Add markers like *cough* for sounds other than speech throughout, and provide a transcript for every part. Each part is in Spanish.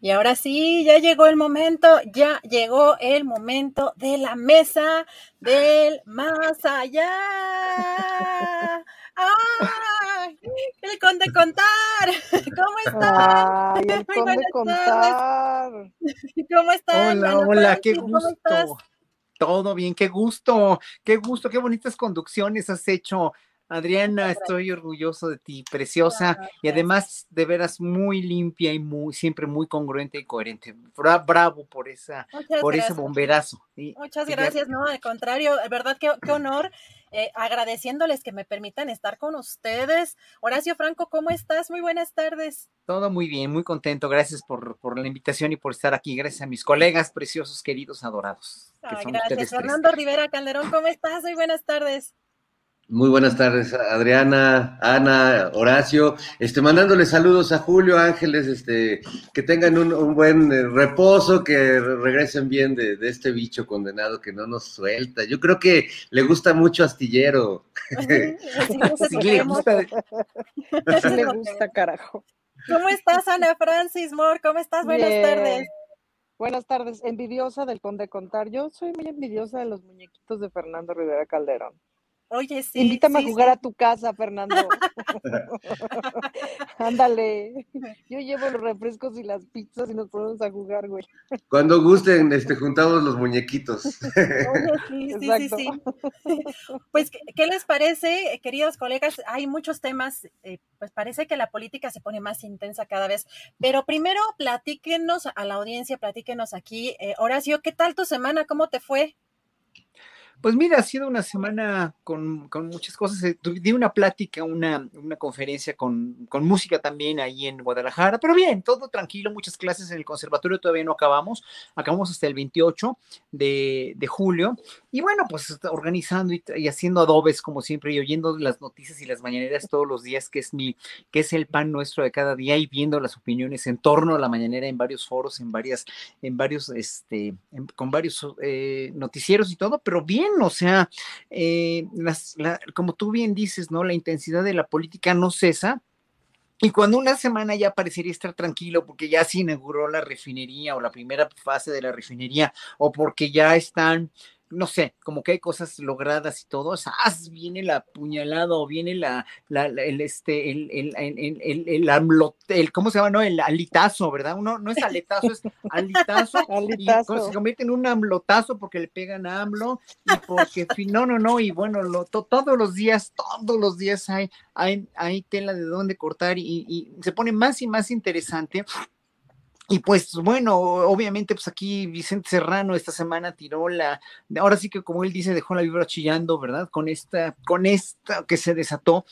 Y ahora sí, ya llegó el momento, ya llegó el momento de la mesa del más allá. ¡Ay! El conde contar. ¿Cómo estás? Ay, el Muy conde buenas contar. ¿Cómo estás? Hola, Ana hola, qué Francis? ¿Cómo estás? gusto. Todo bien, qué gusto, qué gusto, qué bonitas conducciones has hecho. Adriana, estoy orgulloso de ti, preciosa y además de veras muy limpia y muy siempre muy congruente y coherente. Bra- bravo por esa, Muchas por ese bomberazo. Muchas Y ya- gracias, no, al contrario, verdad qué, qué honor, eh, agradeciéndoles que me permitan estar con ustedes. Horacio Franco, ¿cómo estás? Muy buenas tardes. Todo muy bien, muy contento. Gracias por, por la invitación y por estar aquí. Gracias a mis colegas preciosos, queridos, adorados. son gracias. Fernando Rivera Calderón, ¿cómo estás? Muy buenas tardes. Muy buenas tardes, Adriana, Ana, Horacio, este, mandándole saludos a Julio, Ángeles, este, que tengan un, un buen eh, reposo, que re- regresen bien de, de este bicho condenado que no nos suelta. Yo creo que le gusta mucho Astillero. *laughs* Sí, le gusta- Sí *laughs* le gusta, carajo. ¿Cómo estás, Ana Francis Moore? ¿Cómo estás? Buenas Bien. tardes. Buenas tardes. Envidiosa del conde contar. Yo soy muy envidiosa de los muñequitos de Fernando Rivera Calderón. Oye, sí. Invítame sí, a jugar sí. a tu casa, Fernando. *laughs* *laughs* Ándale. Yo llevo los refrescos y las pizzas y nos ponemos a jugar, güey. Cuando gusten, este, juntamos los muñequitos. Oye, *laughs* sí, sí, sí, sí. Pues, ¿qué, qué les parece, queridos colegas? Hay muchos temas, eh, pues parece que la política se pone más intensa cada vez, pero primero platíquenos a la audiencia, platíquenos aquí. Eh, Horacio, ¿qué tal tu semana? ¿Cómo te fue? Pues mira, ha sido una semana con, con muchas cosas. Eh, Di una plática, una, una conferencia con, con música también ahí en Guadalajara, pero bien, todo tranquilo, muchas clases en el conservatorio todavía no acabamos, acabamos hasta el 28 de, de julio. Y bueno, pues está organizando y, haciendo adobes como siempre y oyendo las noticias y las mañaneras todos los días, que es mi, que es el pan nuestro de cada día y viendo las opiniones en torno a la mañanera en varios foros, en varias, en varios, este, con varios eh, noticieros y todo, pero bien, o sea, eh, las, la- como tú bien dices, ¿no? La intensidad de la política no cesa. Y cuando una semana ya parecería estar tranquilo porque ya se inauguró la refinería o la primera fase de la refinería o porque ya están, no sé, como que hay cosas logradas y todo, ¡zas! viene la puñalada o viene la, la- la- el, este, el, el, el, el, el, ¿cómo se llama? No, el alitazo, ¿verdad? Uno no es aletazo, es *laughs* alitazo. Y Alitazo. se convierte en un amlotazo porque le pegan a AMLO y porque, no, no, no, y bueno, lo, to- todos los días, todos los días hay, hay, hay tela de dónde cortar y, y se pone más y más interesante. Y pues bueno, obviamente pues aquí Vicente Serrano esta semana tiró la, ahora sí que como él dice, dejó la vibra chillando, ¿verdad? Con esta, con esta que se desató,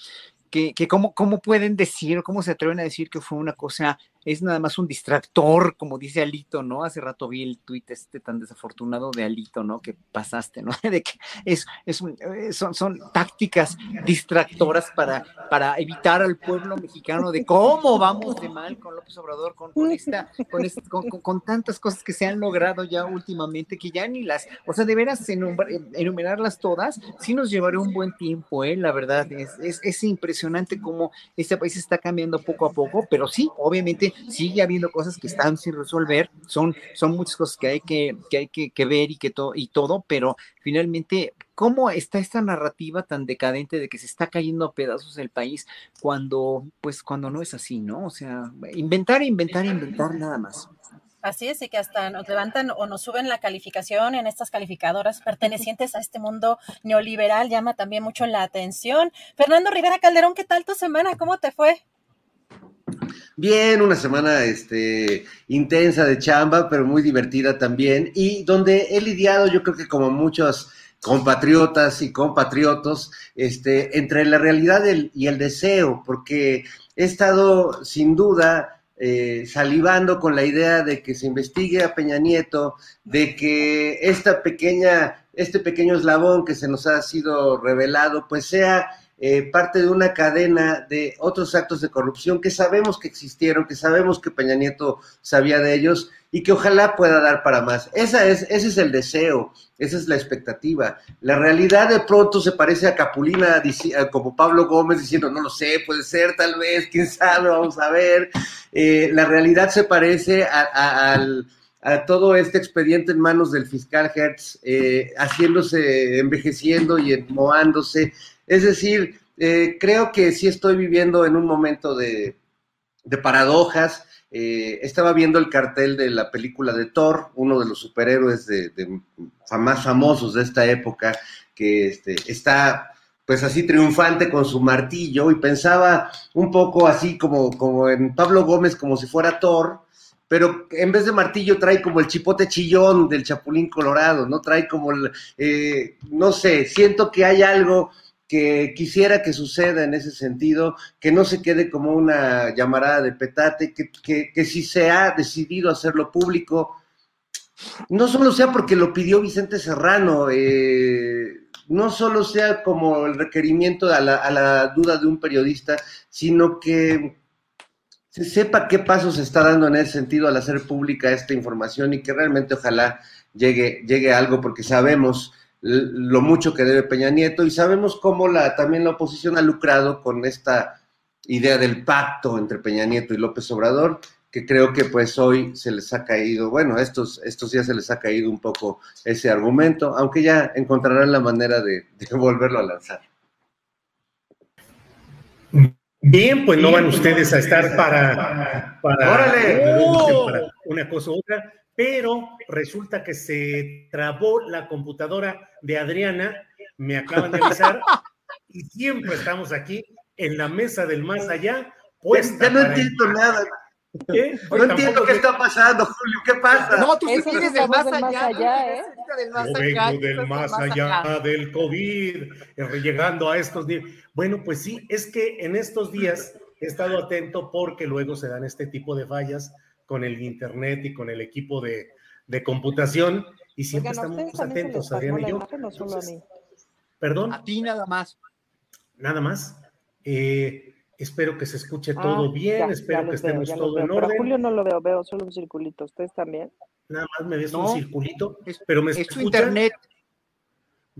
que, que cómo, cómo pueden decir, cómo se atreven a decir que fue una cosa, es nada más un distractor, como dice Alito, ¿no? Hace rato vi el tuit este tan desafortunado de Alito, ¿no? Que pasaste, ¿no? *laughs* De que es, es un- eh, son, son tácticas distractoras para, para evitar al pueblo mexicano de cómo vamos de mal con López Obrador, con, esta, con, este- con- con- con tantas cosas que se han logrado ya últimamente, que ya ni las, o sea, de veras enumer- enumerarlas todas, sí nos llevará un buen tiempo, ¿eh? La verdad, es, es, es impresionante cómo este país está cambiando poco a poco, pero sí, obviamente sigue habiendo cosas que están sin resolver, son, son muchas cosas que hay que, que, hay que, que ver y, que todo y todo, pero finalmente ¿Cómo está esta narrativa tan decadente de que se está cayendo a pedazos el país cuando, pues, cuando no es así, ¿no? O sea, inventar, inventar, inventar nada más. Así es, y que hasta nos levantan o nos suben la calificación en estas calificadoras pertenecientes a este mundo neoliberal, llama también mucho la atención. Fernando Rivera Calderón, ¿qué tal tu semana? ¿Cómo te fue? Bien, una semana este, intensa de chamba, pero muy divertida también, y donde he lidiado, yo creo que como muchos compatriotas y compatriotos, este, entre la realidad y el deseo, porque he estado sin duda eh, salivando con la idea de que se investigue a Peña Nieto, de que esta pequeña, este pequeño eslabón que se nos ha sido revelado, pues sea eh, parte de una cadena de otros actos de corrupción que sabemos que existieron, que sabemos que Peña Nieto sabía de ellos y que ojalá pueda dar para más. Esa es, ese es el deseo, esa es la expectativa. La realidad de pronto se parece a Capulina, como Pablo Gómez diciendo, no lo sé, puede ser, tal vez, quién sabe, vamos a ver. Eh, la realidad se parece a, todo este expediente en manos del fiscal Hertz, eh, haciéndose, envejeciendo y moándose es decir, eh, creo que sí estoy viviendo en un momento de, paradojas. Eh, estaba viendo el cartel de la película de Thor, uno de los superhéroes de, más famosos de esta época, que este, está pues así triunfante con su martillo y pensaba un poco así como, como en Pablo Gómez como si fuera Thor, pero en vez de martillo trae como el chipote chillón del Chapulín Colorado, ¿no? Trae como, eh, no sé, siento que hay algo que quisiera que suceda en ese sentido, que no se quede como una llamarada de petate, que, si se ha decidido hacerlo público, no solo sea porque lo pidió Vicente Serrano, eh, no solo sea como el requerimiento a la, a la, duda de un periodista, sino que se sepa qué pasos se está dando en ese sentido al hacer pública esta información y que realmente ojalá llegue, llegue algo, porque sabemos lo mucho que debe Peña Nieto y sabemos cómo la, también la oposición ha lucrado con esta idea del pacto entre Peña Nieto y López Obrador, que creo que pues hoy se les ha caído, bueno, estos, estos días se les ha caído un poco ese argumento, aunque ya encontrarán la manera de, *laughs* volverlo a lanzar. Bien, pues no van ustedes a estar para, para, para una cosa u otra pero resulta que se trabó la computadora de Adriana, me acaban de avisar, *laughs* y siempre estamos aquí en la mesa del más allá. Pues ya no entiendo nada. No entiendo qué está pasando, Julio, ¿qué pasa? No, tú sigues del más allá, ¿eh? Del más Yo vengo del más allá, del COVID, eh, llegando a estos días. Bueno, pues sí, es que en estos días he estado atento porque luego se dan este tipo de fallas con el internet y con el equipo de, computación y siempre estamos atentos, Adriana y yo. Perdón. A ti nada más. Nada más. Eh, espero que se escuche ah, todo bien, espero que estemos todo en orden. Julio no lo veo, veo solo un circulito. ¿Ustedes también? Nada más me ves un circulito, pero me escuchan. internet.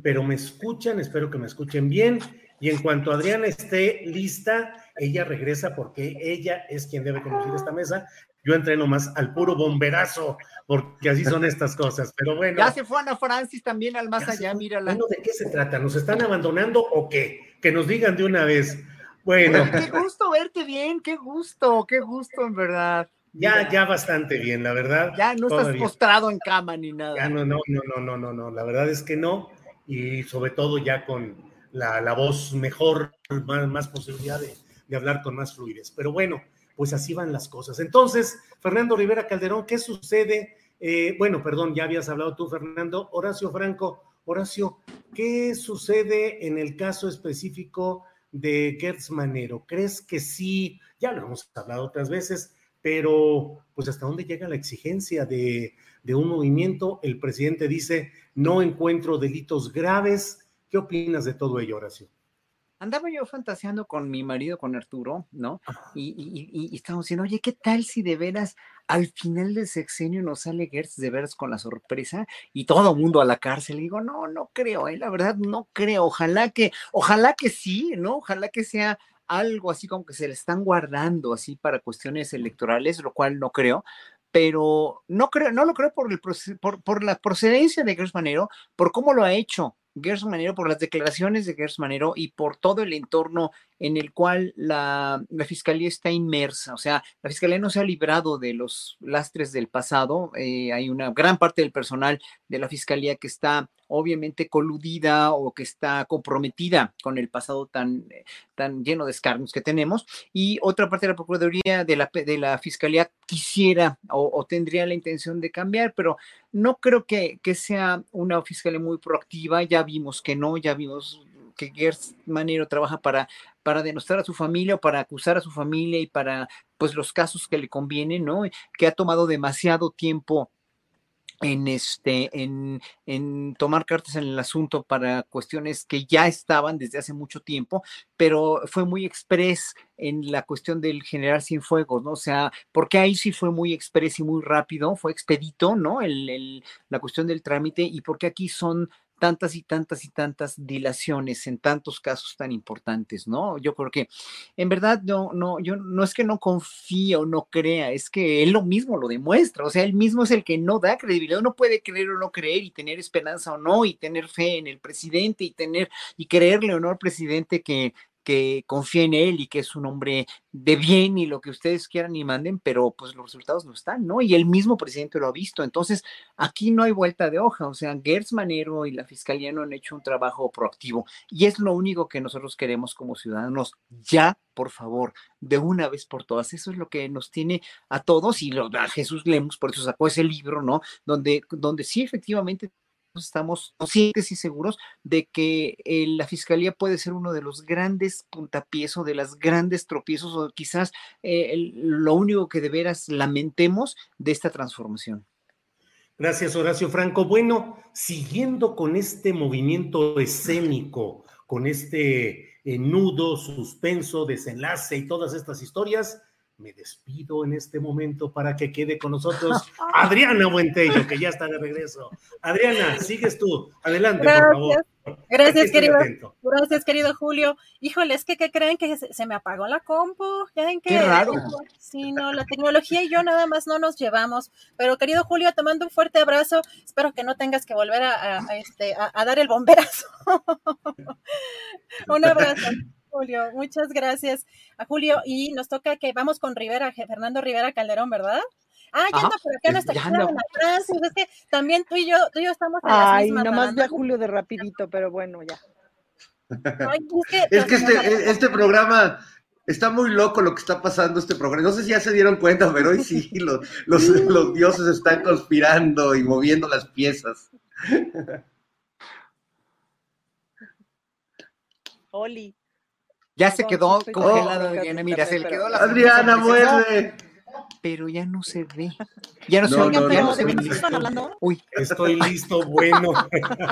Pero me escuchan, espero que me escuchen bien. Y en cuanto Adriana esté lista, ella regresa porque ella es quien debe conducir esta mesa yo entreno más al puro bomberazo, porque así son estas cosas. Pero bueno. Ya se fue Ana Francis también al más allá, mírala. Bueno, ¿de qué se trata? ¿Nos están abandonando o qué? Que nos digan de una vez. Bueno. qué gusto verte bien, qué gusto, qué gusto en verdad. Ya, ya bastante bien, la verdad. Ya no estás postrado en cama ni nada. Ya no, no, no, no, no, no, no, la verdad es que no. Y sobre todo ya con la, voz mejor, más, más posibilidad de, de hablar con más fluidez. Pero bueno, pues así van las cosas. Entonces, Fernando Rivera Calderón, ¿qué sucede? Eh, bueno, perdón, ya habías hablado tú, Fernando. Horacio Franco, Horacio, ¿qué sucede en el caso específico de Gertz Manero? ¿Crees que sí? Ya lo hemos hablado otras veces, pero pues hasta dónde llega la exigencia de, de un movimiento? El presidente dice, no encuentro delitos graves. ¿Qué opinas de todo ello, Horacio? Andaba yo fantaseando con mi marido, con Arturo, ¿no? Y, y, y, estábamos diciendo, oye, ¿qué tal si de veras al final del sexenio nos sale Gertz de veras con la sorpresa y todo mundo a la cárcel? Y digo, no, no creo, ¿eh? la verdad no creo. Ojalá que, ojalá que sí, ¿no? Ojalá que sea algo así como que se le están guardando así para cuestiones electorales, lo cual no creo, pero no creo, no lo creo por, el, por, por la procedencia de Gers Manero, por cómo lo ha hecho Gers Manero, por las declaraciones de Gers Manero y por todo el entorno en el cual la, fiscalía está inmersa. O sea, la fiscalía no se ha librado de los lastres del pasado. Eh, hay una gran parte del personal de la fiscalía que está obviamente coludida o que está comprometida con el pasado tan, eh, tan lleno de escarnios que tenemos. Y otra parte de la Procuraduría de la, de la Fiscalía quisiera o, tendría la intención de cambiar, pero no creo que, que sea una fiscalía muy proactiva. Ya vimos que no, ya vimos que Gers Manero trabaja para, para denostar a su familia o para acusar a su familia y para pues los casos que le convienen, ¿no? Que ha tomado demasiado tiempo en este en, en, tomar cartas en el asunto para cuestiones que ya estaban desde hace mucho tiempo, pero fue muy express en la cuestión del general fuegos, ¿no? O sea, porque ahí sí fue muy express y muy rápido, fue expedito, ¿no? El, el, la cuestión del trámite y porque aquí son tantas y tantas y tantas dilaciones en tantos casos tan importantes, ¿no? Yo creo que en verdad no, no, yo no es que no confíe o no crea, es que él lo mismo lo demuestra, o sea, él mismo es el que no da credibilidad, uno puede creer o no creer y tener esperanza o no y tener fe en el presidente y tener y creerle o no al presidente que que confía en él y que es un hombre de bien y lo que ustedes quieran y manden, pero pues los resultados no están, ¿no? Y el mismo presidente lo ha visto. Entonces, aquí no hay vuelta de hoja. O sea, Gertz Manero y la Fiscalía no han hecho un trabajo proactivo. Y es lo único que nosotros queremos como ciudadanos. Ya, por favor, de una vez por todas. Eso es lo que nos tiene a todos y lo, a Jesús Lemos, por eso sacó ese libro, ¿no? Donde, donde sí efectivamente estamos conscientes y seguros de que eh, la fiscalía puede ser uno de los grandes puntapiés o de las grandes tropiezos o quizás eh, lo único que de veras lamentemos de esta transformación. Gracias, Horacio Franco. Bueno, siguiendo con este movimiento escénico, con este eh, nudo, suspenso, desenlace y todas estas historias, me despido en este momento para que quede con nosotros *laughs* Adriana Buentello, que ya está de regreso. Adriana, sigues tú. Adelante, por favor. Gracias, querido. Gracias, querido Julio. Híjole, es que ¿qué creen que se, me apagó la compu? ¿Ya ven que, Qué raro. Sí, no, la tecnología y yo nada más no nos llevamos. Pero querido Julio, te mando un fuerte abrazo. Espero que no tengas que volver a, este, a dar el bomberazo. *laughs* un abrazo. Julio, muchas gracias a Julio. Y nos toca que vamos con Rivera, Fernando Rivera Calderón, ¿verdad? Ah, ya anda por acá nuestra Francis. Es que también tú y yo, tú y yo estamos en las Ay, nomás vi a Julio de rapidito, pero bueno, ya. es que, este, este programa está muy loco lo que está pasando este programa. No sé si ya se dieron cuenta, pero hoy sí, los, los, los dioses están conspirando y moviendo las piezas. Oli. Ya se quedó congelado, Adriana. Mira, se le quedó la. Adriana, muerde. Pero ya no se ve. Ya no, se ve. Ya no se ve. Uy. Estoy listo, bueno.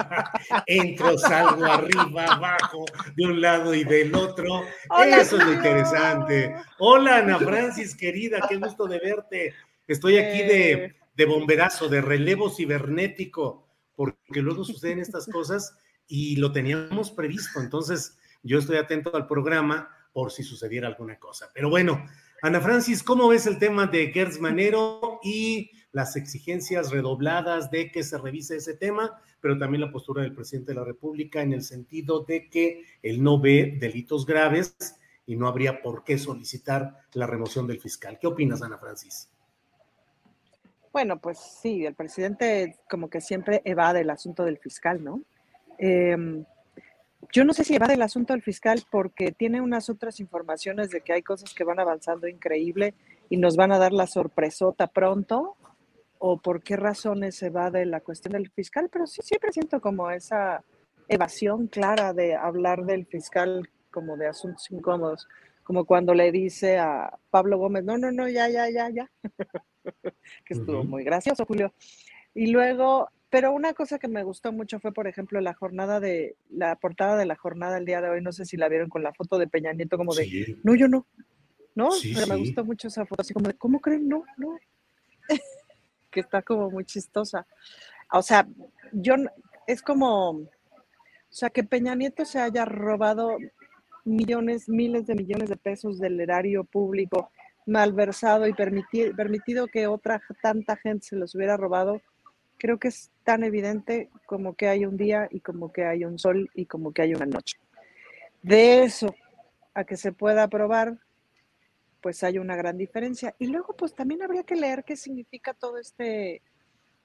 *laughs* Entro, salgo, arriba, abajo, de un lado y del otro. Eso es lo interesante. Hola, Ana Francis, querida, qué gusto de verte. Estoy aquí de, eh. de bomberazo, de relevo cibernético, porque luego suceden estas cosas y lo teníamos previsto. Entonces, yo estoy atento al programa por si sucediera alguna cosa. Pero bueno, Ana Francis, ¿cómo ves el tema de Gertz Manero y las exigencias redobladas de que se revise ese tema, pero también la postura del presidente de la República en el sentido de que él no ve delitos graves y no habría por qué solicitar la remoción del fiscal? ¿Qué opinas, Ana Francis? Bueno, pues sí, el presidente como que siempre evade el asunto del fiscal, ¿no? Eh, yo no sé si va del asunto del fiscal porque tiene unas otras informaciones de que hay cosas que van avanzando increíble y nos van a dar la sorpresota pronto o por qué razones se va de la cuestión del fiscal, pero sí siempre siento como esa evasión clara de hablar del fiscal como de asuntos incómodos, como cuando le dice a Pablo Gómez, no, no, no, ya, ya, ya, ya, *laughs* que estuvo muy gracioso, Julio. Y luego pero una cosa que me gustó mucho fue, por ejemplo, la jornada de, la portada de la jornada el día de hoy, no sé si la vieron con la foto de Peña Nieto, como de, no, yo no, ¿no? pero me gustó mucho esa foto, así como de, ¿cómo creen? No, no. *laughs* que está como muy chistosa. O sea, yo, es como, o sea, que Peña Nieto se haya robado millones, miles de millones de pesos del erario público malversado y permitido, permitido que otra tanta gente se los hubiera robado, creo que es tan evidente como que hay un día y como que hay un sol y como que hay una noche. De eso a que se pueda probar, pues hay una gran diferencia. Y luego, pues también habría que leer qué significa todo este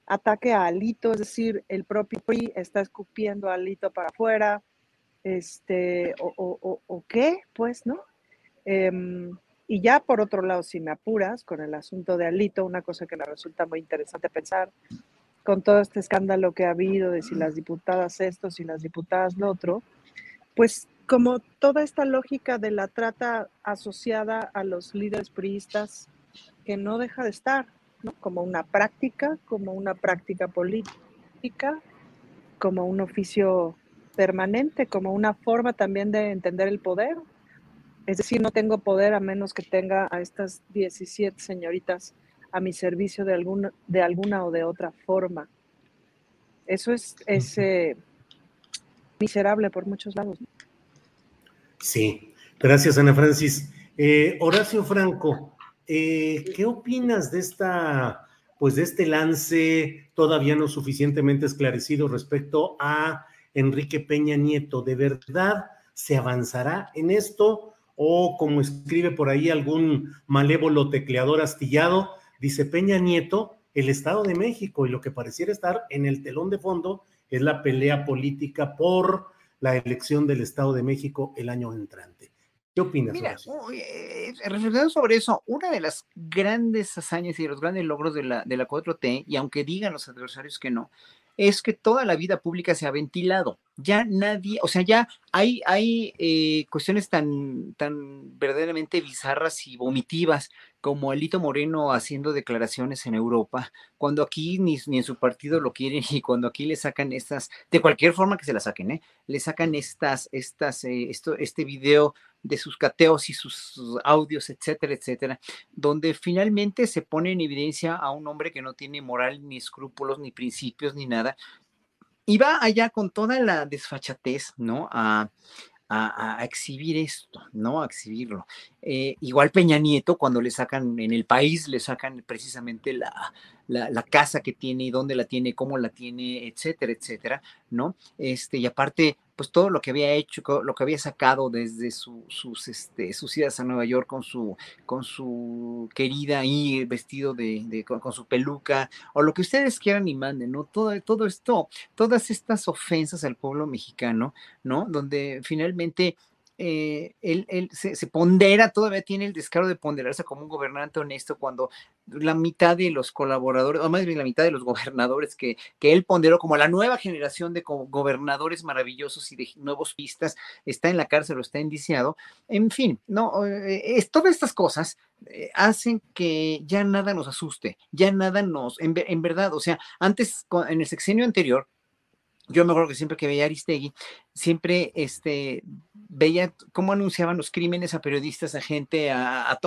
ataque a Alito, es decir, el propio PRI está escupiendo a Alito para afuera, este, o, qué, pues, ¿no? Em, y ya por otro lado, si me apuras con el asunto de Alito, una cosa que me resulta muy interesante pensar, con todo este escándalo que ha habido de si las diputadas esto, si las diputadas lo otro, pues como toda esta lógica de la trata asociada a los líderes priistas que no deja de estar, como una práctica, como una práctica política, como un oficio permanente, como una forma también de entender el poder. Es decir, no tengo poder a menos que tenga a estas 17 señoritas a mi servicio de alguna, de alguna o de otra forma. Eso es, ese miserable por muchos lados. Sí, gracias Ana Francis. Eh, Horacio Franco, eh, ¿qué opinas de esta, pues de este lance todavía no suficientemente esclarecido respecto a Enrique Peña Nieto? ¿De verdad se avanzará en esto? O como escribe por ahí algún malévolo tecleador astillado, dice Peña Nieto, el Estado de México y lo que pareciera estar en el telón de fondo es la pelea política por la elección del Estado de México el año entrante. ¿Qué opinas? Mira, eh, reflexionando sobre eso, una de las grandes hazañas y de los grandes logros de la, de la 4T, y aunque digan los adversarios que no, es que toda la vida pública se ha ventilado. Ya nadie, o sea, ya hay, hay eh, cuestiones tan, tan verdaderamente bizarras y vomitivas como Alito Moreno haciendo declaraciones en Europa, cuando aquí ni, ni, en su partido lo quieren y cuando aquí le sacan estas, de cualquier forma que se la saquen, ¿eh? le sacan estas, estas, eh, esto, este video de sus cateos y sus audios, etcétera, etcétera, donde finalmente se pone en evidencia a un hombre que no tiene moral, ni escrúpulos, ni principios, ni nada, y va allá con toda la desfachatez, ¿no? A, a, exhibir esto, ¿no? A exhibirlo. Eh, igual Peña Nieto, cuando le sacan en el país, le sacan precisamente la, la, casa que tiene y dónde la tiene, cómo la tiene, etcétera, etcétera, ¿no? Este, y aparte, pues todo lo que había hecho, lo que había sacado desde su, sus, este, sus idas a Nueva York con su, con su querida ahí vestido de, con, su peluca, o lo que ustedes quieran y manden, ¿no? Todo, todo esto, todas estas ofensas al pueblo mexicano, ¿no? Donde finalmente eh, él, se, pondera, todavía tiene el descaro de ponderarse como un gobernante honesto cuando la mitad de los colaboradores, o más bien la mitad de los gobernadores que, que él ponderó como la nueva generación de gobernadores maravillosos y de nuevos pistas, está en la cárcel o está indiciado. En fin, no, eh, es, todas estas cosas eh, hacen que ya nada nos asuste, ya nada nos, en, en verdad, o sea, antes, en el sexenio anterior, yo me acuerdo que siempre que veía Aristegui, siempre este, veía cómo anunciaban los crímenes a periodistas, a gente, a,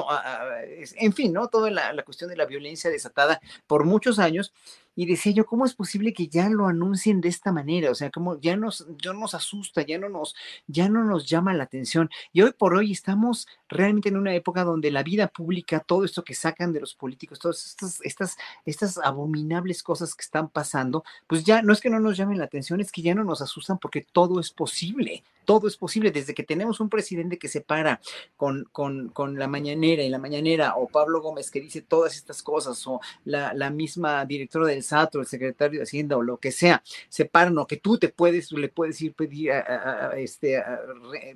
en fin, ¿no? Toda la, la, cuestión de la violencia desatada por muchos años y decía yo, ¿cómo es posible que ya lo anuncien de esta manera? O sea, como ya nos, ya nos asusta, ya no nos, ya no nos llama la atención. Y hoy por hoy estamos realmente en una época donde la vida pública, todo esto que sacan de los políticos, todas estas, estas, estas abominables cosas que están pasando, pues ya no es que no nos llamen la atención, es que ya no nos asustan porque todo es posible todo es posible. Desde que tenemos un presidente que se para con, con, con, la mañanera y la mañanera, o Pablo Gómez que dice todas estas cosas, o la, la misma directora del SAT, o el secretario de Hacienda, o lo que sea, se paran, o que tú te puedes, le puedes ir pedir, a, este,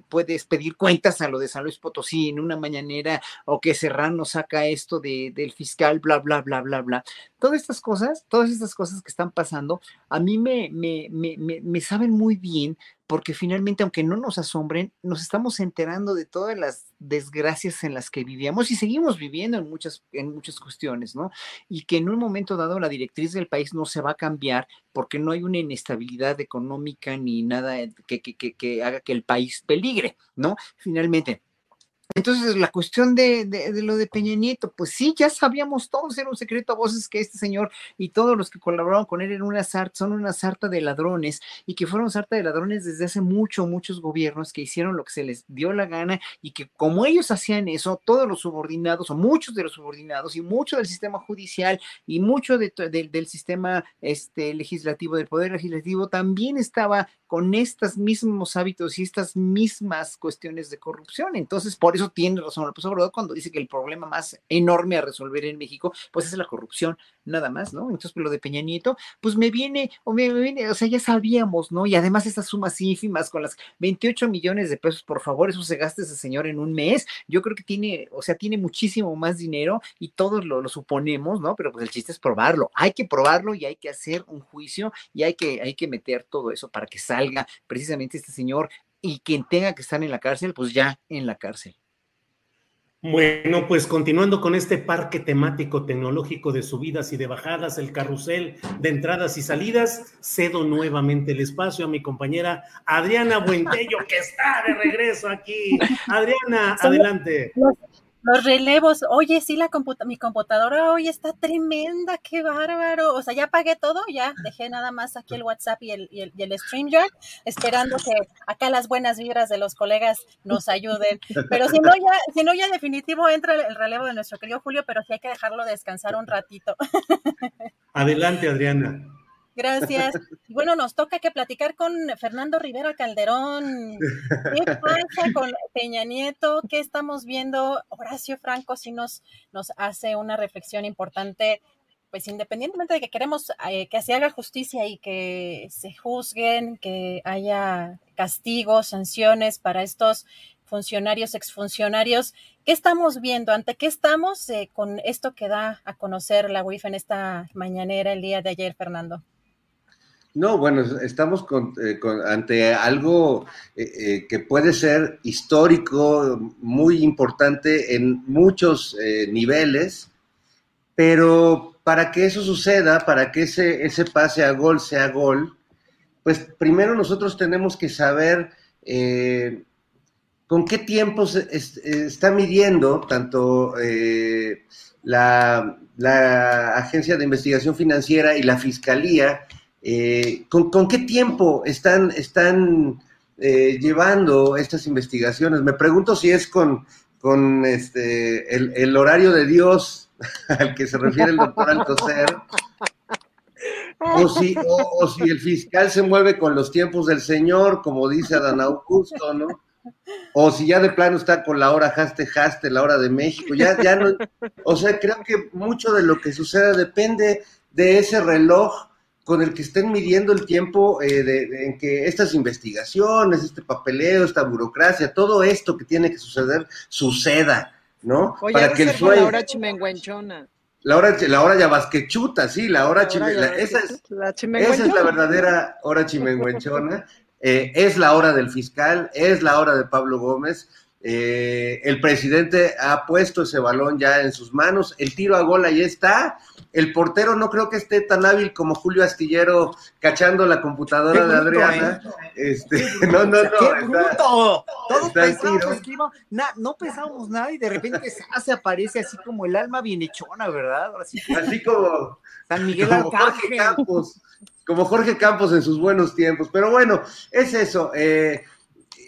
puedes pedir cuentas a lo de San Luis Potosí en una mañanera, o que Serrano saca esto de, del fiscal, bla, bla, bla, bla, bla. Todas estas cosas, todas estas cosas que están pasando, a mí me, me, me, me saben muy bien porque finalmente, aunque no nos asombren, nos estamos enterando de todas las desgracias en las que vivíamos y seguimos viviendo en muchas, en muchas cuestiones, ¿no? Y que en un momento dado la directriz del país no se va a cambiar porque no hay una inestabilidad económica ni nada que, que, que, que haga que el país peligre, ¿no? Finalmente, Entonces, la cuestión de, de, lo de Peña Nieto, pues sí, ya sabíamos todos, era un secreto a voces que este señor y todos los que colaboraron con él en una sarta, son una sarta de ladrones y que fueron sarta de ladrones desde hace mucho, muchos gobiernos que hicieron lo que se les dio la gana y que como ellos hacían eso, todos los subordinados o muchos de los subordinados y mucho del sistema judicial y mucho de, del sistema este, legislativo, del poder legislativo, también estaba con estos mismos hábitos y estas mismas cuestiones de corrupción. Entonces, por eso tiene razón López Obrador cuando dice que el problema más enorme a resolver en México, pues es la corrupción, nada más, ¿no? Entonces, pues, lo de Peña Nieto, pues me viene, o me, viene, o sea, ya sabíamos, ¿no? Y además estas sumas ínfimas con las 28 millones de pesos, por favor, eso se gasta ese señor en un mes. Yo creo que tiene, o sea, tiene muchísimo más dinero y todos lo, lo suponemos, ¿no? Pero pues el chiste es probarlo. Hay que probarlo y hay que hacer un juicio y hay que, hay que meter todo eso para que salga precisamente este señor y quien tenga que estar en la cárcel, pues ya en la cárcel. Bueno, pues continuando con este parque temático tecnológico de subidas y de bajadas, el carrusel de entradas y salidas, cedo nuevamente el espacio a mi compañera Adriana Buentello, que está de regreso aquí. Adriana, adelante. Los relevos, oye, sí, la mi computadora hoy está tremenda, qué bárbaro. O sea, ya pagué todo, ya dejé nada más aquí el WhatsApp y el, y el, el StreamYard, esperando que acá las buenas vibras de los colegas nos ayuden. Pero si no, ya, si no, ya definitivo entra el relevo de nuestro querido Julio, pero sí hay que dejarlo descansar un ratito. Adelante, Adriana. Gracias. Bueno, nos toca que platicar con Fernando Rivera Calderón. ¿Qué pasa con Peña Nieto? ¿Qué estamos viendo? Horacio Franco sí nos, nos hace una reflexión importante, pues independientemente de que queremos eh, que se haga justicia y que se juzguen, que haya castigos, sanciones para estos funcionarios, exfuncionarios. ¿Qué estamos viendo? ¿Ante qué estamos eh, con esto que da a conocer la UIF en esta mañanera el día de ayer, Fernando? No, bueno, estamos eh, ante algo eh, eh, que puede ser histórico, muy importante en muchos niveles, pero para que eso suceda, para que ese, ese pase a gol sea gol, pues primero nosotros tenemos que saber con qué tiempo se está midiendo tanto la Agencia de Investigación Financiera y la Fiscalía eh, ¿con, qué tiempo están, están eh, llevando estas investigaciones? Me pregunto si es con, con este, el, horario de Dios *laughs* al que se refiere el doctor Alcocer, o si, o, si el fiscal se mueve con los tiempos del Señor, como dice Adán Augusto, ¿no? O si ya de plano está con la hora haste la hora de México, ya, ya no, o sea, creo que mucho de lo que suceda depende de ese reloj con el que estén midiendo el tiempo eh, de, en que estas investigaciones, este papeleo, esta burocracia, todo esto que tiene que suceder, suceda, ¿no? Para que el sueño... La hora chimenguenchona. La hora, la hora yabasquechuta, sí, la hora, chimenguenchona. esa, es, la esa es la verdadera hora chimenguenchona. Eh, es la hora del fiscal, es la hora de Pablo Gómez. Eh, el presidente ha puesto ese balón ya en sus manos, el tiro a gol ahí está, el portero no creo que esté tan hábil como Julio Astillero cachando la computadora de Adriana. ¿eh? Este, *laughs* no, no, no. ¡Qué bruto! Todos pensamos que no pensamos nada y de repente se aparece así como el alma bienhechona, ¿verdad? Así, como San Miguel como Jorge Campos, como Jorge Campos en sus buenos tiempos. Pero bueno, es eso. Eh,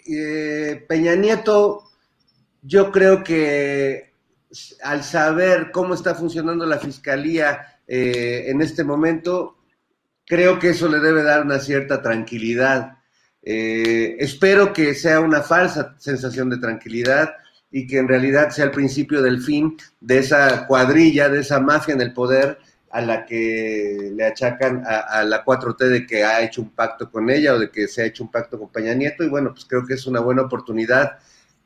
eh, Peña Nieto, yo creo que al saber cómo está funcionando la fiscalía eh, en este momento, creo que eso le debe dar una cierta tranquilidad. Eh, espero que sea una falsa sensación de tranquilidad y que en realidad sea el principio del fin de esa cuadrilla, de esa mafia en el poder a la que le achacan a, a, la 4T de que ha hecho un pacto con ella o de que se ha hecho un pacto con Peña Nieto. Y bueno, pues creo que es una buena oportunidad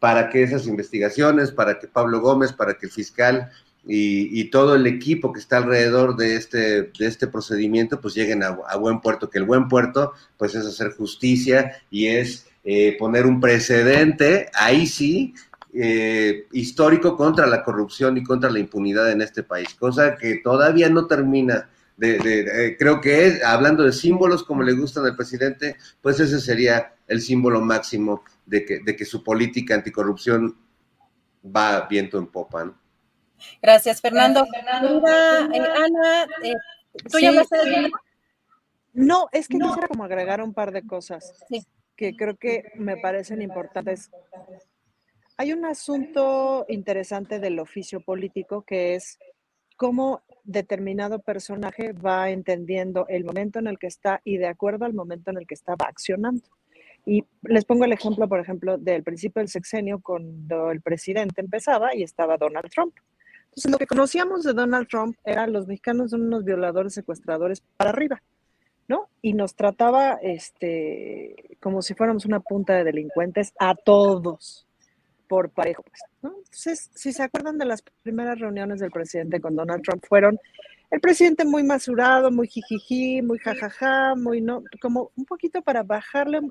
para que esas investigaciones, para que Pablo Gómez, para que el fiscal y, todo el equipo que está alrededor de este, de este procedimiento, pues lleguen a, buen puerto, que el buen puerto, pues es hacer justicia y es eh, poner un precedente, ahí sí, eh, histórico contra la corrupción y contra la impunidad en este país, cosa que todavía no termina de, de, creo que es, hablando de símbolos como le gustan al presidente, pues ese sería el símbolo máximo de que, de que su política anticorrupción va viento en popa. ¿no? Gracias, Fernando. Eh, Ana, eh, ¿tú ya hablaste de No, es que quisiera como agregar un par de cosas que creo que me parecen importantes. Hay un asunto interesante del oficio político que es cómo determinado personaje va entendiendo el momento en el que está y de acuerdo al momento en el que estaba accionando. Y les pongo el ejemplo, por ejemplo, del principio del sexenio, cuando el presidente empezaba y estaba Donald Trump. Entonces, lo que conocíamos de Donald Trump era los mexicanos son unos violadores, secuestradores para arriba, ¿no? Y nos trataba este, como si fuéramos una punta de delincuentes a todos por parejo, pues, ¿no? Entonces, si se acuerdan de las primeras reuniones del presidente con Donald Trump, fueron el presidente muy masurado, muy jijiji, muy jajaja, muy no, como un poquito para bajarle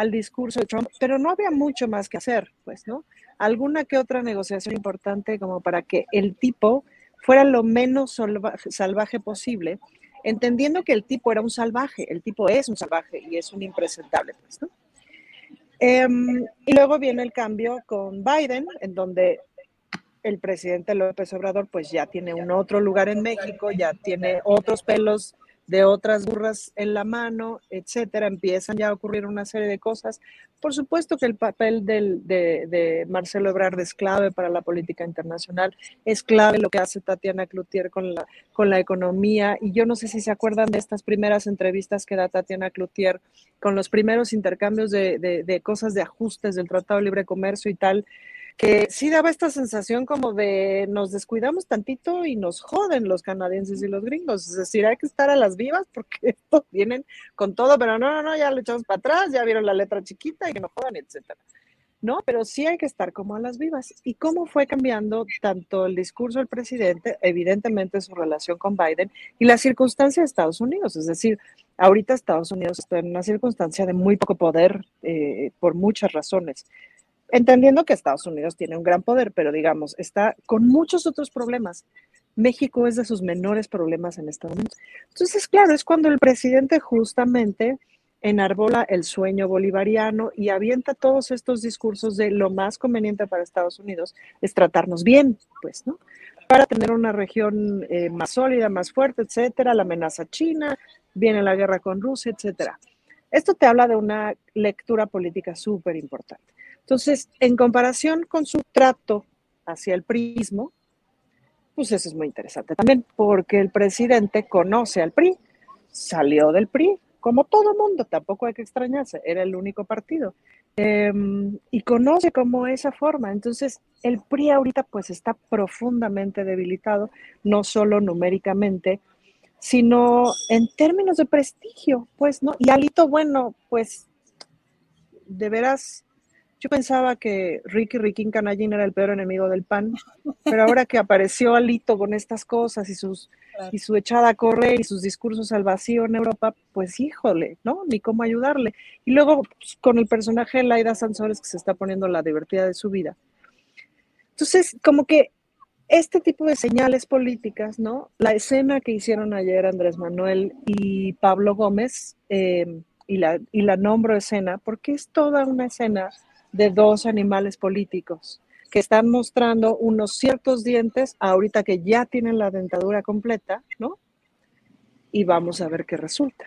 al discurso de Trump, pero no había mucho más que hacer, pues, ¿no? Alguna que otra negociación importante como para que el tipo fuera lo menos salvaje posible, entendiendo que el tipo era un salvaje, el tipo es un salvaje y es un impresentable, pues, ¿no? Em, y luego viene el cambio con Biden, en donde el presidente López Obrador pues ya tiene un otro lugar en México, ya tiene otros pelos de otras burras en la mano, etcétera, empiezan ya a ocurrir una serie de cosas. Por supuesto que el papel del, de, de, Marcelo Ebrard es clave para la política internacional, es clave lo que hace Tatiana Cloutier con la, con la economía, y yo no sé si se acuerdan de estas primeras entrevistas que da Tatiana Cloutier con los primeros intercambios de, de, de cosas de ajustes del Tratado de Libre Comercio y tal, que sí daba esta sensación como de nos descuidamos tantito y nos joden los canadienses y los gringos. Es decir, hay que estar a las vivas porque *laughs* estos vienen con todo, pero no, no, no, ya lo echamos para atrás, ya vieron la letra chiquita y que no jodan, etcétera. No, pero sí hay que estar como a las vivas. ¿Y cómo fue cambiando tanto el discurso del presidente, evidentemente su relación con Biden y la circunstancia de Estados Unidos? Es decir, ahorita Estados Unidos está en una circunstancia de muy poco poder eh, por muchas razones entendiendo que Estados Unidos tiene un gran poder, pero digamos, está con muchos otros problemas. México es de sus menores problemas en Estados Unidos. Entonces, claro, es cuando el presidente justamente enarbola el sueño bolivariano y avienta todos estos discursos de lo más conveniente para Estados Unidos es tratarnos bien, pues, ¿no? Para tener una región eh, más sólida, más fuerte, etcétera, la amenaza china, viene la guerra con Rusia, etcétera. Esto te habla de una lectura política súper importante. Entonces, en comparación con su trato hacia el prismo, pues eso es muy interesante también, porque el presidente conoce al PRI, salió del PRI, como todo mundo, tampoco hay que extrañarse, era el único partido, em, y conoce como esa forma. Entonces, el PRI ahorita pues está profundamente debilitado, no solo numéricamente, sino en términos de prestigio, pues, ¿no? Y Alito, bueno, pues, de veras, yo pensaba que Ricky Riquín Canallín era el peor enemigo del PAN, pero ahora que apareció Alito con estas cosas y sus y su echada a correr y sus discursos al vacío en Europa, pues híjole, ¿no? Ni cómo ayudarle. Y luego pues, con el personaje de Laida Sansores que se está poniendo la divertida de su vida. Entonces, como que este tipo de señales políticas, ¿no? La escena que hicieron ayer Andrés Manuel y Pablo Gómez, eh, y, la, y la nombro escena, porque es toda una escena de dos animales políticos que están mostrando unos ciertos dientes ahorita que ya tienen la dentadura completa, ¿no? Y vamos a ver qué resulta.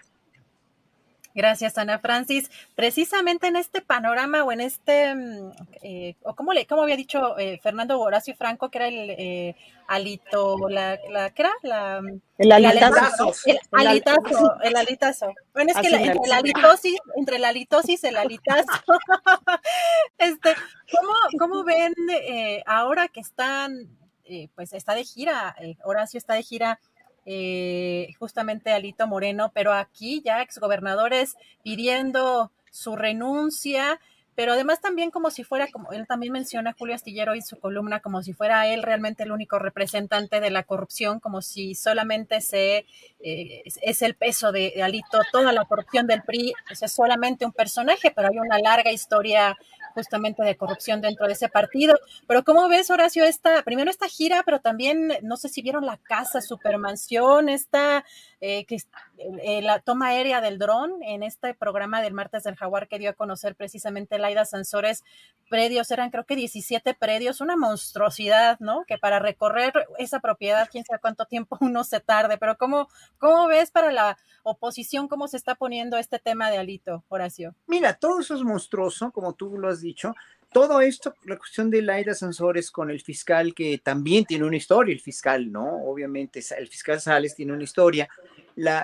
Gracias, Ana Francis. Precisamente en este panorama o en este, mm, eh, o como le, como había dicho eh, Fernando Horacio Franco, que era el eh, alito, la, la, ¿qué era? La, el alitazo. El, alitazo, el alitazo. Bueno, es que la, entre la alitosis, entre la alitosis, el alitazo. *laughs* este, ¿cómo, ¿Cómo ven ahora que están, pues está de gira, Horacio está de gira eh, justamente Alito Moreno, pero aquí ya exgobernadores pidiendo su renuncia, pero además también como si fuera, como él también menciona Julio Astillero en su columna, como si fuera él realmente el único representante de la corrupción, como si solamente se eh, es el peso de, Alito, toda la corrupción del PRI, es solamente un personaje, pero hay una larga historia justamente de corrupción dentro de ese partido. Pero ¿cómo ves, Horacio, esta, primero esta gira, pero también, no sé si vieron la casa Supermansión, esta, eh, eh, la toma aérea del dron en este programa del martes del jaguar que dio a conocer precisamente Laida Sansores predios, eran creo que 17 predios, una monstruosidad, ¿no? Que para recorrer esa propiedad, quién sabe cuánto tiempo uno se tarde, pero ¿cómo, cómo ves para la oposición cómo se está poniendo este tema de Alito, Horacio? Mira, todo eso es monstruoso, como tú lo has dicho. Todo esto, la cuestión de Laida Sansores con el fiscal, que también tiene una historia, el fiscal, ¿no? Obviamente, el fiscal Sales tiene una historia.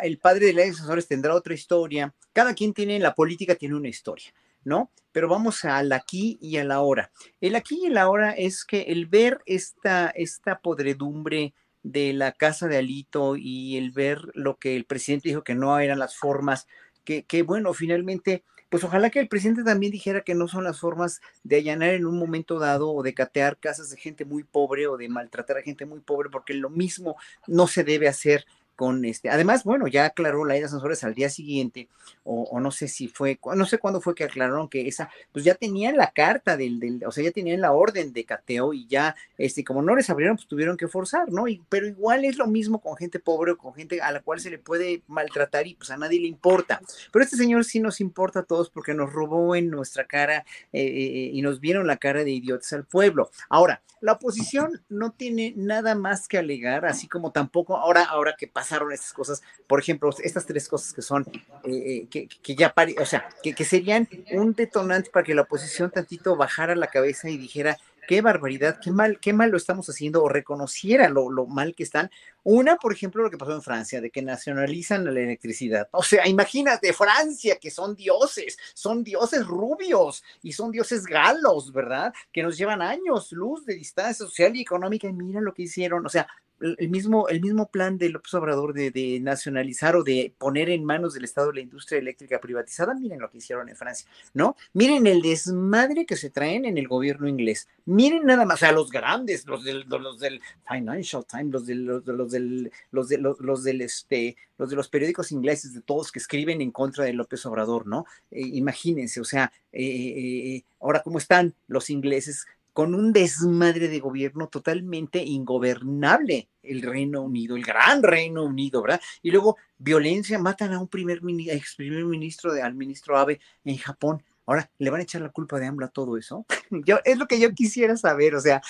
El padre de Laida Sansores tendrá otra historia. Cada quien tiene, la política tiene una historia. ¿no? Pero vamos al aquí y a la ahora. El aquí y el ahora es que el ver esta, esta podredumbre de la casa de Alito y el ver lo que el presidente dijo que no eran las formas, que, que bueno, finalmente, pues ojalá que el presidente también dijera que no son las formas de allanar en un momento dado o de catear casas de gente muy pobre o de maltratar a gente muy pobre, porque lo mismo no se debe hacer con este. Además, bueno, ya aclaró la Laida Sansores al día siguiente, o, no sé si fue, no sé cuándo fue que aclararon que esa, pues ya tenían la carta del, o sea, ya tenían la orden de cateo y ya, este, como no les abrieron, pues tuvieron que forzar, ¿no? Y, pero igual es lo mismo con gente pobre o con gente a la cual se le puede maltratar y pues a nadie le importa. Pero este señor sí nos importa a todos porque nos robó en nuestra cara eh, eh, y nos vieron la cara de idiotas al pueblo. Ahora, la oposición no tiene nada más que alegar, así como tampoco, ahora, ahora que pasa pasaron estas cosas, por ejemplo, estas tres cosas que son, eh, eh, que, ya, o sea, que, que serían un detonante para que la oposición tantito bajara la cabeza y dijera, qué barbaridad, qué mal, qué mal lo estamos haciendo, o reconociera lo, lo, mal que están. Una, por ejemplo, lo que pasó en Francia, de que nacionalizan la electricidad. O sea, imagínate, Francia, que son dioses, son dioses rubios y son dioses galos, ¿verdad? Que nos llevan años luz de distancia social y económica y mira lo que hicieron. O sea, el mismo, el mismo plan de López Obrador de, nacionalizar o de poner en manos del Estado la industria eléctrica privatizada, miren lo que hicieron en Francia, ¿no? Miren el desmadre que se traen en el gobierno inglés. Miren nada más, o sea, los grandes, los del, los del Financial Times, los, del, los, los del, los de los, del este, los de los periódicos ingleses, de todos que escriben en contra de López Obrador, ¿no? Eh, imagínense, o sea, eh, eh, ahora cómo están los ingleses con un desmadre de gobierno totalmente ingobernable, el Reino Unido, el gran Reino Unido, ¿verdad? Y luego violencia, matan a un primer, ex primer ministro, de, al ministro Abe en Japón. Ahora, ¿le van a echar la culpa de AMLO a todo eso? *laughs* Yo, es lo que yo quisiera saber, o sea,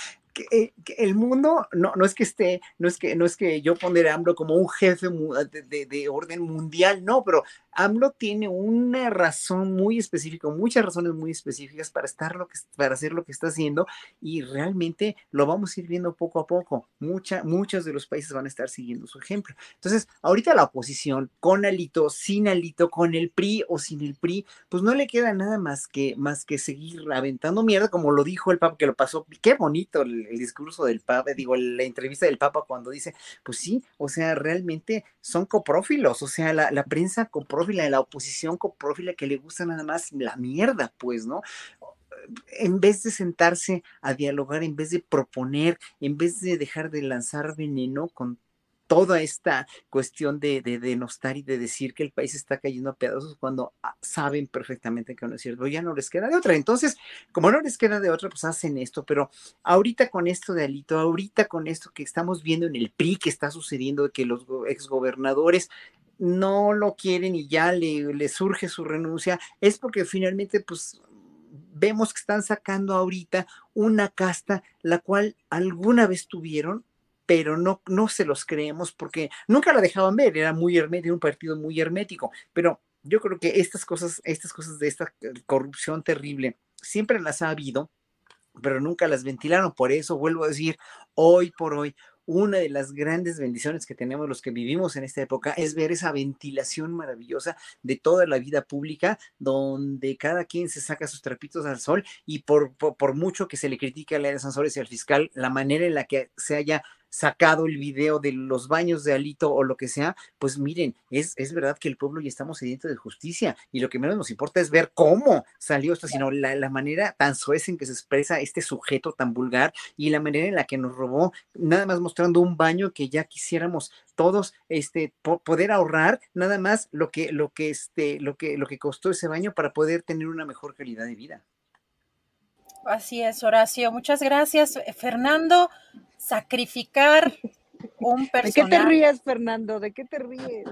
eh, que, el mundo no, no es que esté, no es que, no es que yo pondré a AMLO como un jefe de, de, orden mundial, no, pero AMLO tiene una razón muy específica, muchas razones muy específicas para estar lo que, para hacer lo que está haciendo y realmente lo vamos a ir viendo poco a poco. Mucha, muchos de los países van a estar siguiendo su ejemplo. Entonces, ahorita la oposición, con Alito, sin Alito, con el PRI o sin el PRI, pues no le queda nada más que, más que seguir aventando mierda, como lo dijo el Papa que lo pasó. Qué bonito el, el discurso del Papa, digo, la entrevista del Papa cuando dice, pues sí, o sea, realmente son coprófilos, o sea, la, la prensa coprófila, la oposición coprófila que le gusta nada más la mierda, pues, ¿no? en vez de sentarse a dialogar, en vez de proponer, en vez de dejar de lanzar veneno con toda esta cuestión de, de, denostar y de decir que el país está cayendo a pedazos cuando ah, saben perfectamente que no es cierto, ya no les queda de otra. Entonces, como no les queda de otra, pues hacen esto, pero ahorita con esto de Alito, ahorita con esto que estamos viendo en el PRI que está sucediendo, de que los exgobernadores no lo quieren y ya le, surge su renuncia, es porque finalmente, pues vemos que están sacando ahorita una casta la cual alguna vez tuvieron pero no, no se los creemos porque nunca la dejaban ver, era muy hermético, un partido muy hermético, pero yo creo que estas cosas, estas cosas de esta corrupción terrible, siempre las ha habido, pero nunca las ventilaron. Por eso vuelvo a decir, hoy por hoy, una de las grandes bendiciones que tenemos los que vivimos en esta época es ver esa ventilación maravillosa de toda la vida pública, donde cada quien se saca sus trapitos al sol y por, por, mucho que se le critique a la de Sansores y al fiscal, la manera en la que se haya sacado el video de los baños de Alito o lo que sea, pues miren, es, es verdad que el pueblo ya estamos sediento de justicia y lo que menos nos importa es ver cómo salió esto, sino la, la manera tan suez en que se expresa este sujeto tan vulgar y la manera en la que nos robó, nada más mostrando un baño que ya quisiéramos todos este poder ahorrar nada más lo que lo que este lo que lo que costó ese baño para poder tener una mejor calidad de vida. Así es, Horacio. Muchas gracias, Fernando sacrificar un personaje. ¿De qué te ríes, Fernando? ¿De qué te ríes?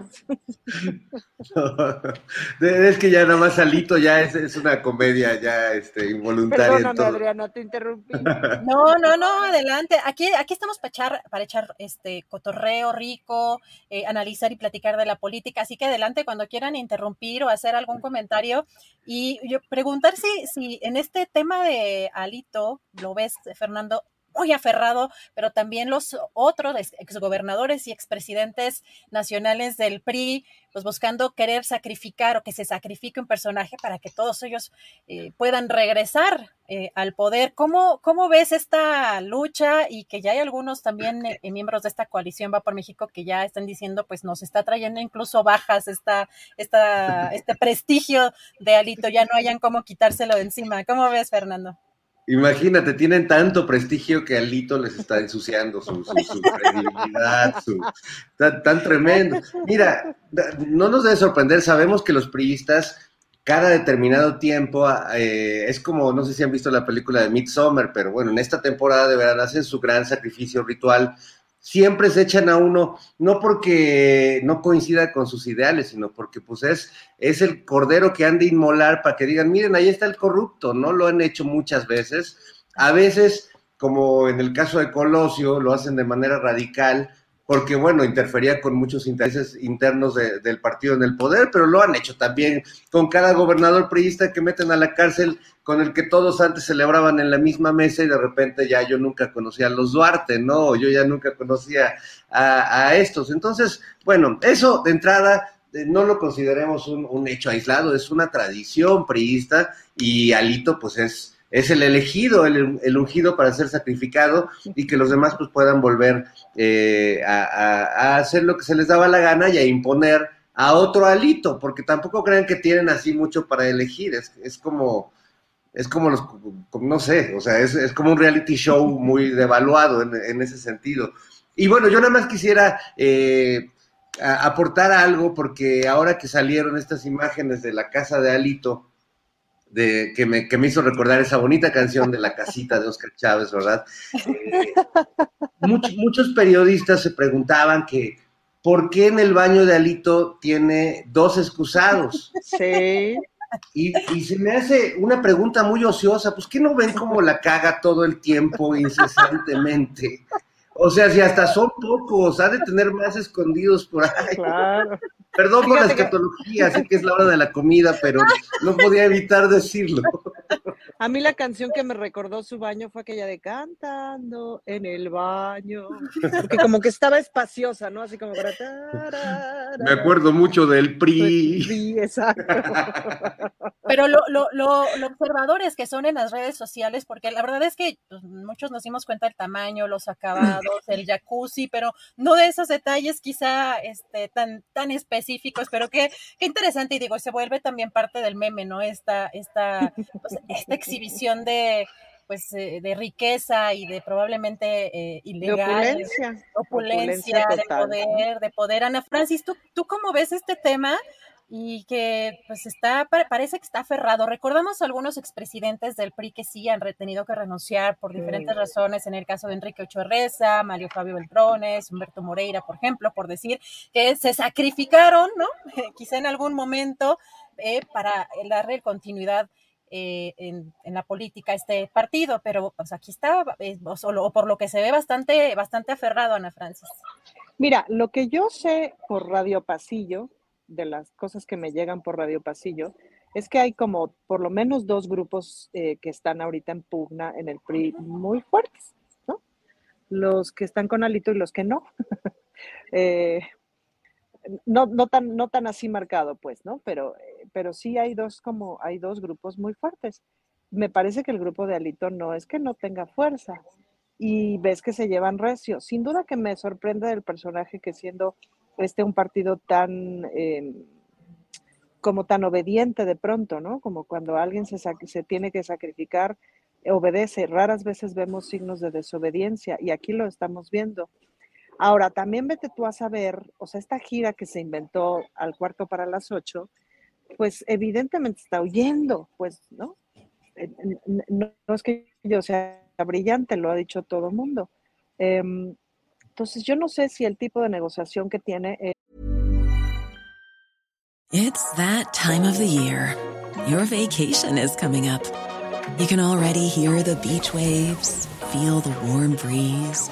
*laughs* es que ya nada más Alito ya es, una comedia ya este, involuntaria. Perdóname, Adriana, te interrumpí. *laughs* No, no, no, adelante. Aquí, aquí estamos para echar, para echar este cotorreo rico, eh, analizar y platicar de la política. Así que adelante cuando quieran interrumpir o hacer algún comentario. Y yo preguntar si, si en este tema de Alito, lo ves, Fernando, muy aferrado, pero también los otros exgobernadores y expresidentes nacionales del PRI, pues buscando querer sacrificar o que se sacrifique un personaje para que todos ellos eh, puedan regresar eh, al poder. ¿Cómo, ¿Cómo ves esta lucha y que ya hay algunos también eh, miembros de esta coalición Va por México que ya están diciendo, pues nos está trayendo incluso bajas esta, esta, este prestigio de Alito, ya no hayan cómo quitárselo de encima? ¿Cómo ves, Fernando? Imagínate, tienen tanto prestigio que Alito les está ensuciando su, credibilidad, su, tan, tremendo. Mira, no nos debe sorprender, sabemos que los priistas cada determinado tiempo, eh, es como, no sé si han visto la película de Midsommar, pero bueno, en esta temporada de verano hacen su gran sacrificio ritual siempre se echan a uno, no porque no coincida con sus ideales, sino porque pues es, es el cordero que han de inmolar para que digan, miren, ahí está el corrupto, ¿no? Lo han hecho muchas veces. A veces, como en el caso de Colosio, lo hacen de manera radical, porque bueno, interfería con muchos intereses internos del partido en el poder, pero lo han hecho también con cada gobernador priista que meten a la cárcel, con el que todos antes celebraban en la misma mesa y de repente ya yo nunca conocía a los Duarte, ¿no? Yo ya nunca conocía a, estos. Entonces, bueno, eso de entrada eh, no lo consideremos un, un hecho aislado, es una tradición priista y Alito pues es es el elegido, el, ungido para ser sacrificado y que los demás pues puedan volver eh, a, hacer lo que se les daba la gana y a imponer a otro alito, porque tampoco crean que tienen así mucho para elegir, es, es como, es como los, no sé, o sea, es, como un reality show *laughs* muy devaluado en, ese sentido. Y bueno, yo nada más quisiera eh, aportar algo, porque ahora que salieron estas imágenes de la casa de Alito, de, que, me, que me hizo recordar esa bonita canción de La casita de Oscar Chávez, ¿verdad? Eh, muchos, periodistas se preguntaban que ¿por qué en el baño de Alito tiene dos excusados? Sí. Y, y, se me hace una pregunta muy ociosa, pues ¿qué no ven cómo la caga todo el tiempo, incesantemente? O sea, si hasta son pocos, ha de tener más escondidos por ahí. Claro. Perdón por la escatología, sé que es la hora de la comida, pero no podía evitar decirlo. A mí la canción que me recordó su baño fue aquella de cantando en el baño, porque como que estaba espaciosa, ¿no? Así como para... *laughs* Me acuerdo mucho del PRI. Sí, exacto. *laughs* Pero lo, lo, lo, observadores que son en las redes sociales, porque la verdad es que pues, muchos nos dimos cuenta del tamaño, los acabados, el jacuzzi, pero no de esos detalles quizá este, tan, tan específicos, pero qué, qué interesante y digo, se vuelve también parte del meme, ¿no? Esta, esta, pues, esta exhibición de pues eh, de riqueza y de probablemente eh, ilegal, opulencia, de poder, de poder. Ana Francis, ¿tú, ¿tú cómo ves este tema? y que pues está, parece que está aferrado. Recordamos algunos expresidentes del PRI que sí han tenido que renunciar por diferentes razones, en el caso de Enrique Ochoa Reza, Mario Fabio Beltrones, Humberto Moreira, por ejemplo, por decir que se sacrificaron, ¿no? *laughs* Quizá en algún momento eh, para darle continuidad eh, en, la política este partido, pero pues, aquí está, eh, o, por lo que se ve bastante, bastante aferrado, Ana Francis. Mira, lo que yo sé por Radio Pasillo, de las cosas que me llegan por Radio Pasillo, es que hay como por lo menos dos grupos eh, que están ahorita en pugna en el PRI muy fuertes, ¿no? Los que están con Alito y los que no. *laughs* no, no, tan, no tan así marcado, pues, ¿no? Pero, eh, pero sí hay dos como, hay dos grupos muy fuertes. Me parece que el grupo de Alito no es que no tenga fuerza y ves que se llevan recio. Sin duda que me sorprende el personaje que siendo este un partido tan, em, como tan obediente de pronto, ¿no? Como cuando alguien se, se tiene que sacrificar, obedece. Raras veces vemos signos de desobediencia y aquí lo estamos viendo. Ahora, también vete tú a saber, o sea, esta gira que se inventó al cuarto para las ocho, pues evidentemente está huyendo, pues, ¿no? No, es que yo sea brillante, lo ha dicho todo el mundo. Em, Entonces yo no sé si el tipo de negociación que tiene es... It's that time of the year. Your vacation is coming up. You can already hear the beach waves, feel the warm breeze,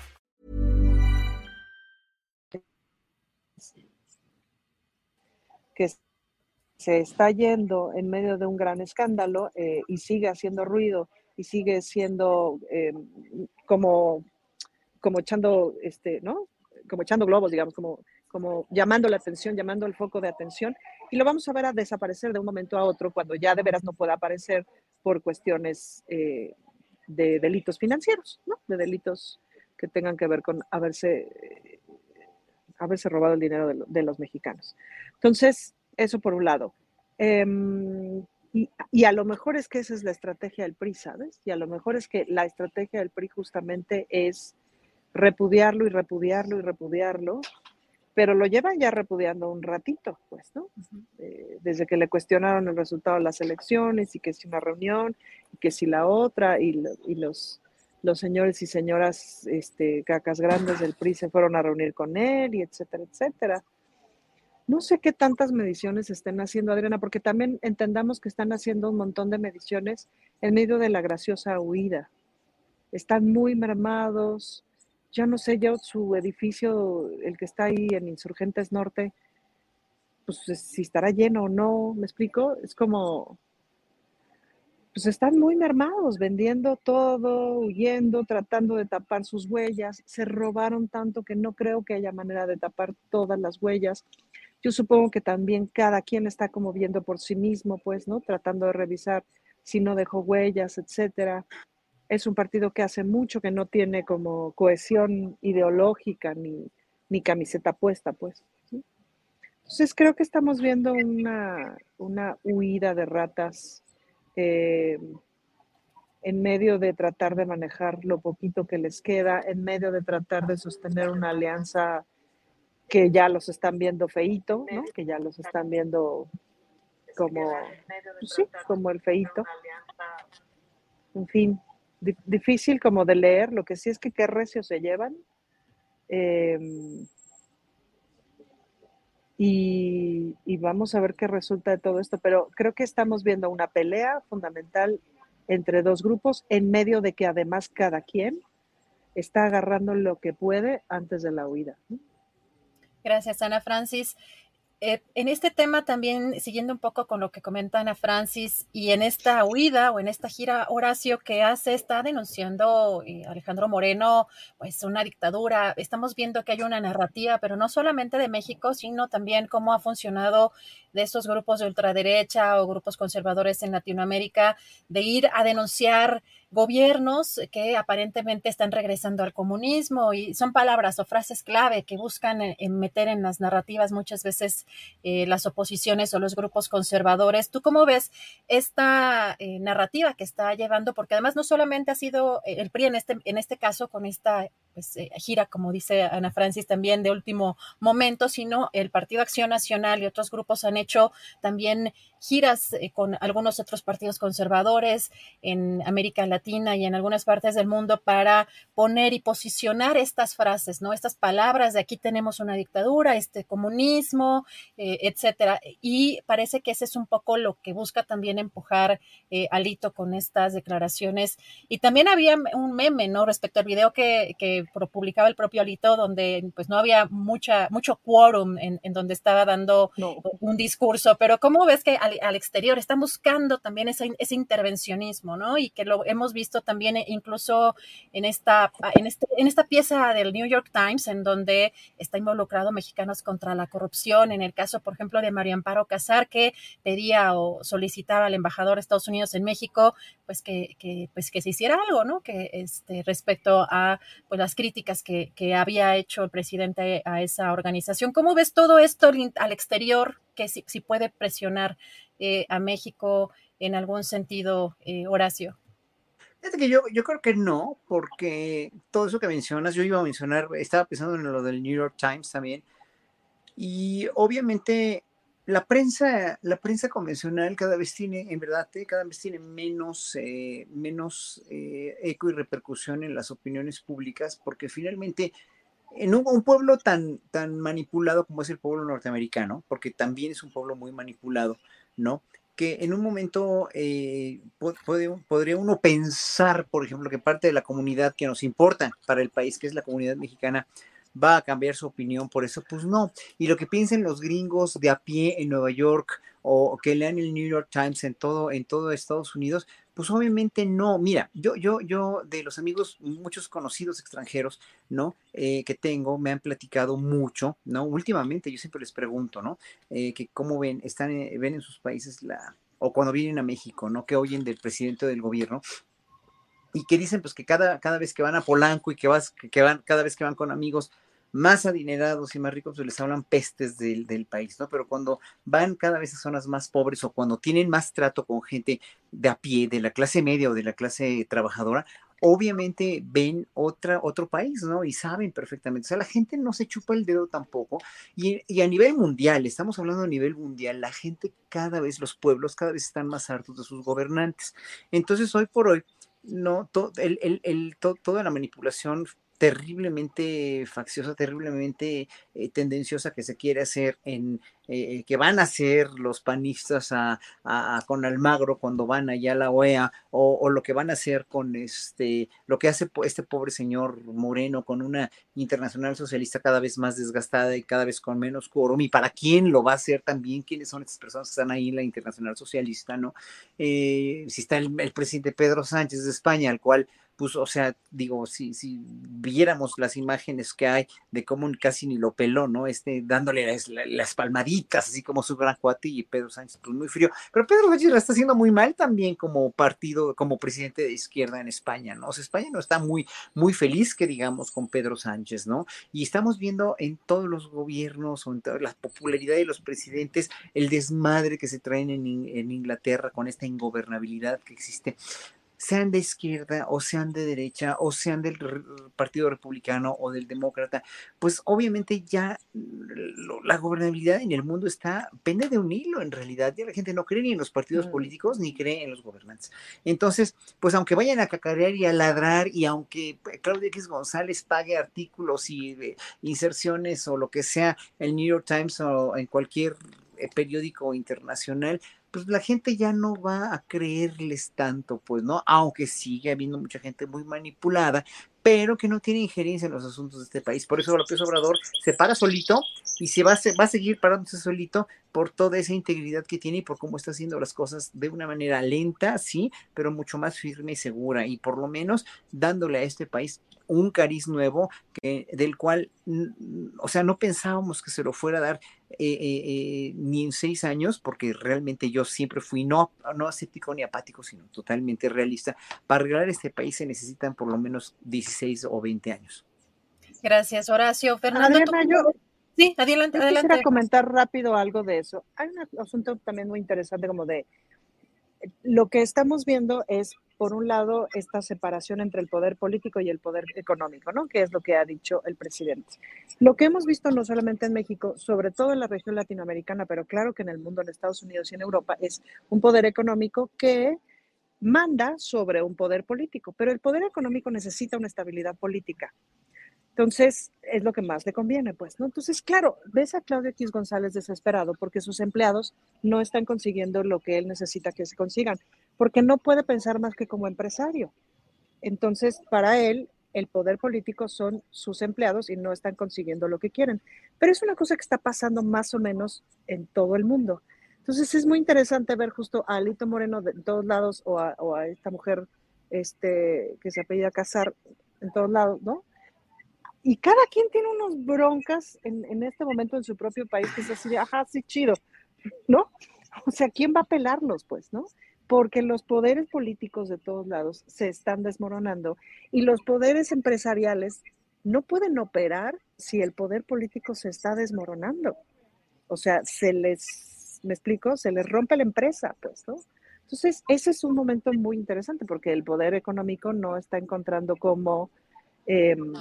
Se está yendo en medio de un gran escándalo eh, y sigue haciendo ruido y sigue siendo eh, como, como echando, este, ¿no? Como echando globos, digamos, como, como llamando la atención, llamando el foco de atención. Y lo vamos a ver a desaparecer de un momento a otro cuando ya de veras no pueda aparecer por cuestiones eh, de delitos financieros, ¿no? De delitos que tengan que ver con haberse, haberse robado el dinero de, de los mexicanos. Entonces, eso por un lado. Em, y, y, a lo mejor es que esa es la estrategia del PRI, ¿sabes? Y a lo mejor es que la estrategia del PRI justamente es repudiarlo y repudiarlo y repudiarlo, pero lo llevan ya repudiando un ratito, pues, ¿no? Eh, desde que le cuestionaron el resultado de las elecciones y que si una reunión y que si la otra y, y los, los señores y señoras este, cacas grandes del PRI se fueron a reunir con él y etcétera, etcétera. No sé qué tantas mediciones estén haciendo, Adriana, porque también entendamos que están haciendo un montón de mediciones en medio de la graciosa huida. Están muy mermados. Ya no sé yo su edificio, el que está ahí en Insurgentes Norte, pues si estará lleno o no, ¿me explico? Es como, pues están muy mermados, vendiendo todo, huyendo, tratando de tapar sus huellas. Se robaron tanto que no creo que haya manera de tapar todas las huellas. Yo supongo que también cada quien está como viendo por sí mismo, pues, ¿no? Tratando de revisar si no dejó huellas, etcétera. Es un partido que hace mucho que no tiene como cohesión ideológica ni, ni camiseta puesta, pues. ¿sí? Entonces creo que estamos viendo una, una huida de ratas eh, en medio de tratar de manejar lo poquito que les queda, en medio de tratar de sostener una alianza que ya los están viendo feito, ¿no? Que ya los están viendo como, pues sí, como el feito. En fin, di difícil como de leer, lo que sí es que qué recios se llevan. Eh, y, y, vamos a ver qué resulta de todo esto, pero creo que estamos viendo una pelea fundamental entre dos grupos en medio de que además cada quien está agarrando lo que puede antes de la huida. ¿no? Gracias, Ana Francis. Eh, en este tema también, siguiendo un poco con lo que comenta Ana Francis, y en esta huida o en esta gira, Horacio, que hace, está denunciando eh, Alejandro Moreno, pues una dictadura. Estamos viendo que hay una narrativa, pero no solamente de México, sino también cómo ha funcionado de estos grupos de ultraderecha o grupos conservadores en Latinoamérica, de ir a denunciar gobiernos que aparentemente están regresando al comunismo y son palabras o frases clave que buscan eh, meter en las narrativas muchas veces eh, las oposiciones o los grupos conservadores. ¿Tú cómo ves esta eh, narrativa que está llevando? Porque además no solamente ha sido el PRI en este, en este caso con esta pues, eh, gira, como dice Ana Francis, también de último momento, sino el Partido Acción Nacional y otros grupos han hecho también giras eh, con algunos otros partidos conservadores en América Latina y en algunas partes del mundo para poner y posicionar estas frases, ¿no? Estas palabras de aquí tenemos una dictadura, este comunismo, eh, etcétera. Y parece que ese es un poco lo que busca también empujar Alito con estas declaraciones. Y también había un meme, ¿no? Respecto al video que, que que publicaba el propio Alito, donde pues no había mucha, mucho quórum en, donde estaba dando un discurso, pero ¿cómo ves que al, exterior están buscando también ese, ese, intervencionismo, ¿no? Y que lo hemos visto también incluso en esta, en, este, en esta pieza del New York Times, en donde está involucrado Mexicanos contra la corrupción, en el caso, por ejemplo, de María Amparo Casar, que pedía o solicitaba al embajador de Estados Unidos en México, pues que, que pues que se hiciera algo, ¿no? Que este, respecto a pues, las críticas que, que había hecho el presidente a esa organización. ¿Cómo ves todo esto al exterior que si, si puede presionar eh, a México en algún sentido, eh, Horacio? Que yo, yo creo que no, porque todo eso que mencionas, yo iba a mencionar, estaba pensando en lo del New York Times también, y obviamente la prensa, la prensa convencional cada vez tiene, en verdad, eh, cada vez tiene menos, eh, menos eh, eco y repercusión en las opiniones públicas, porque finalmente en un, pueblo tan, tan manipulado como es el pueblo norteamericano, porque también es un pueblo muy manipulado, ¿no? Que en un momento podría uno pensar, por ejemplo, que parte de la comunidad que nos importa para el país, que es la comunidad mexicana, va a cambiar su opinión por eso, pues no. Y lo que piensen los gringos de a pie en Nueva York o que lean el New York Times en todo, en todo Estados Unidos, pues obviamente no. Mira, yo, yo, yo de los amigos, muchos conocidos extranjeros, ¿no? Eh, que tengo, me han platicado mucho, ¿no? Últimamente yo siempre les pregunto, ¿no? Eh, que cómo ven, están, eh, ven en sus países la, o cuando vienen a México, ¿no? Que oyen del presidente del gobierno, y que dicen pues que cada, cada vez que van a Polanco y que, vas, que, van, cada vez que van con amigos más adinerados y más ricos, pues les hablan pestes del, del, país, ¿no? Pero cuando van cada vez a zonas más pobres o cuando tienen más trato con gente de a pie, de la clase media o de la clase trabajadora, obviamente ven otra, otro país, ¿no? Y saben perfectamente. O sea, la gente no se chupa el dedo tampoco. Y, y, a nivel mundial, estamos hablando a nivel mundial, la gente cada vez, los pueblos cada vez están más hartos de sus gobernantes. Entonces, hoy por hoy, no, el, el, el, toda la manipulación terriblemente facciosa, terriblemente eh, tendenciosa que se quiere hacer en eh, eh, que van a hacer los panistas con Almagro cuando van allá a la OEA o, lo que van a hacer con este lo que hace este pobre señor Moreno con una internacional socialista cada vez más desgastada y cada vez con menos quórum y para quién lo va a hacer también quiénes son estas personas que están ahí en la internacional socialista no si está el, el presidente Pedro Sánchez de España al cual pues, o sea, digo, si, si viéramos las imágenes que hay de cómo casi ni lo peló, ¿no? Este, dándole las, palmaditas, así como su gran cuate y Pedro Sánchez, pues muy frío. Pero Pedro Sánchez la está haciendo muy mal también como partido, como presidente de izquierda en España, ¿no? O sea, España no está muy, muy feliz, que digamos, con Pedro Sánchez, ¿no? Y estamos viendo en todos los gobiernos o en toda la popularidad de los presidentes el desmadre que se traen en, en Inglaterra con esta ingobernabilidad que existe sean de izquierda o sean de derecha o sean del Partido Republicano o del Demócrata, pues obviamente ya la gobernabilidad en el mundo está, pende de un hilo en realidad, ya la gente no cree ni en los partidos políticos ni cree en los gobernantes. Entonces, pues aunque vayan a cacarear y a ladrar y aunque Claudia X González pague artículos y eh, inserciones o lo que sea, el New York Times o en cualquier periódico internacional, pues la gente ya no va a creerles tanto, pues, ¿no? Aunque sigue habiendo mucha gente muy manipulada, pero que no tiene injerencia en los asuntos de este país. Por eso López Obrador se para solito y se va, a, va a seguir parándose solito por toda esa integridad que tiene y por cómo está haciendo las cosas de una manera lenta, sí, pero mucho más firme y segura y por lo menos dándole a este país un cariz nuevo que, del cual, o sea, no pensábamos que se lo fuera a dar eh, eh, eh, ni en seis años, porque realmente yo siempre fui no, no aséptico ni apático, sino totalmente realista. Para arreglar este país se necesitan por lo menos 16 o 20 años. Gracias, Horacio. Fernando. sí, adelante, adelante. Quisiera comentar rápido algo de eso. Hay un asunto también muy interesante como de lo que estamos viendo es, por un lado, esta separación entre el poder político y el poder económico, ¿no? Que es lo que ha dicho el presidente. Lo que hemos visto no solamente en México, sobre todo en la región latinoamericana, pero claro que en el mundo, en Estados Unidos y en Europa, es un poder económico que manda sobre un poder político, pero el poder económico necesita una estabilidad política. Entonces, es lo que más le conviene, pues. Entonces, claro, ves a Claudio X González desesperado porque sus empleados no están consiguiendo lo que él necesita que se consigan, porque no puede pensar más que como empresario. Entonces, para él, el poder político son sus empleados y no están consiguiendo lo que quieren. Pero es una cosa que está pasando más o menos en todo el mundo. Entonces es muy interesante ver justo a Alito Moreno de todos lados o a, esta mujer este, que se apellida Casar en todos lados, ¿no? Y cada quien tiene unos broncas en, en este momento en su propio país que es así, ajá, sí, chido, ¿no? O sea, ¿quién va a pelarlos, pues, no? Porque los poderes políticos de todos lados se están desmoronando y los poderes empresariales no pueden operar si el poder político se está desmoronando. O sea, se les, me explico, se les rompe la empresa, pues, ¿no? Entonces, ese es un momento muy interesante porque el poder económico no está encontrando cómo, em,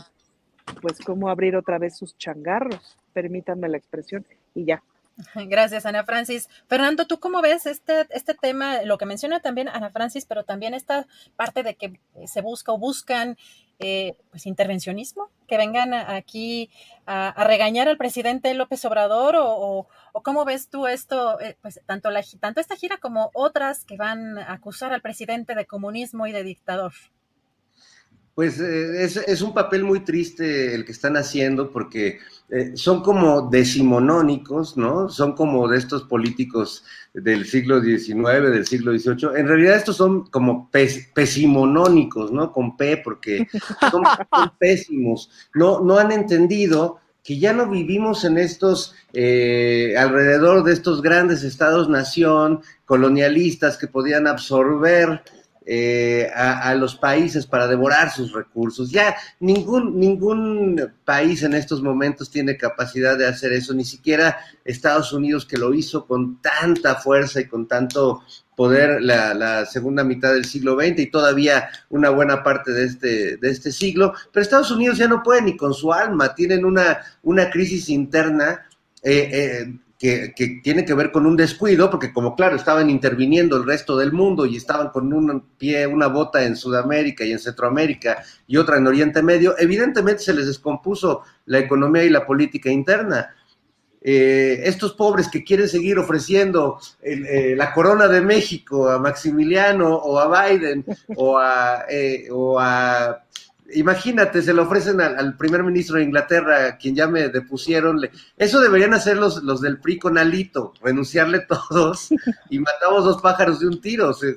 pues, cómo abrir otra vez sus changarros, permítanme la expresión, y ya, *laughs* Gracias, Ana Francis. Fernando, ¿tú cómo ves este, este tema, lo que menciona también Ana Francis, pero también esta parte de que se busca o buscan eh, pues intervencionismo, que vengan aquí a, regañar al presidente López Obrador o, cómo ves tú esto, eh, pues tanto, la, tanto esta gira como otras que van a acusar al presidente de comunismo y de dictador? Pues eh, es, un papel muy triste el que están haciendo porque eh, son como decimonónicos, ¿no? Son como de estos políticos del siglo XIX, del siglo XVIII. En realidad estos son como pesimonónicos, ¿no? Con P porque son, *laughs* pésimos. No, no han entendido que ya no vivimos en estos, eh, alrededor de estos grandes estados-nación colonialistas que podían absorber eh, a, los países para devorar sus recursos. Ya ningún, ningún país en estos momentos tiene capacidad de hacer eso, ni siquiera Estados Unidos que lo hizo con tanta fuerza y con tanto poder la, segunda mitad del siglo XX y todavía una buena parte de este, de este siglo. Pero Estados Unidos ya no puede ni con su alma, tienen una, una crisis interna. Eh, eh, que, tiene que ver con un descuido, porque como claro, estaban interviniendo el resto del mundo y estaban con un pie, una bota en Sudamérica y en Centroamérica y otra en Oriente Medio, evidentemente se les descompuso la economía y la política interna. Eh, estos pobres que quieren seguir ofreciendo eh, la corona de México a Maximiliano o a Biden o a, eh, o a imagínate, se lo ofrecen al, primer ministro de Inglaterra, quien ya me depusieron. Eso deberían hacer los, los del PRI con Alito, renunciarle *laughs* todos y matamos dos pájaros de un tiro. Se,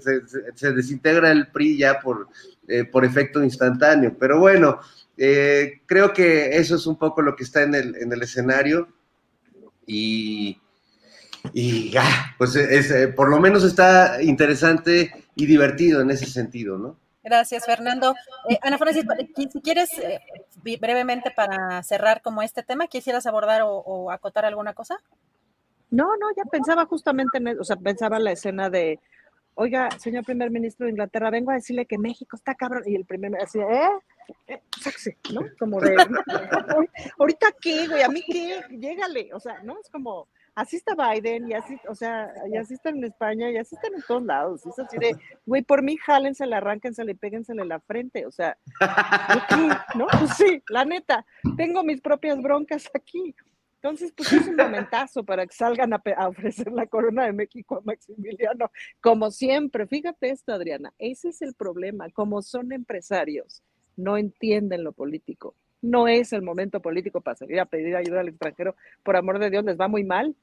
desintegra el PRI ya por, eh, por efecto instantáneo. Pero bueno, eh, creo que eso es un poco lo que está en el, en el escenario. Y, y pues es, eh, por lo menos está interesante y divertido en ese sentido, ¿no? Gracias, Fernando. Eh, Ana Francis, si quieres eh, brevemente para cerrar como este tema, ¿quisieras abordar o, acotar alguna cosa? No, no, ya pensaba justamente en, o sea, pensaba en la escena de, oiga, señor primer ministro de Inglaterra, vengo a decirle que México está cabrón, y el primer, así, ¿eh? eh ¿no? Como de, *laughs* ahorita qué, güey, a mí qué, llégale, o sea, ¿no? Es como, así está Biden, y así, o sea, y así están en España, y así están en todos lados. Es así de, güey, por mí, jálensela, arránquensela y péguensela en la frente. O sea, *laughs* ¿no? Pues sí, la neta, tengo mis propias broncas aquí. Entonces, pues es un momentazo para que salgan a, a, ofrecer la corona de México a Maximiliano, como siempre. Fíjate esto, Adriana, ese es el problema. Como son empresarios, no entienden lo político no es el momento político para salir a pedir ayuda al extranjero. Por amor de Dios, les va muy mal.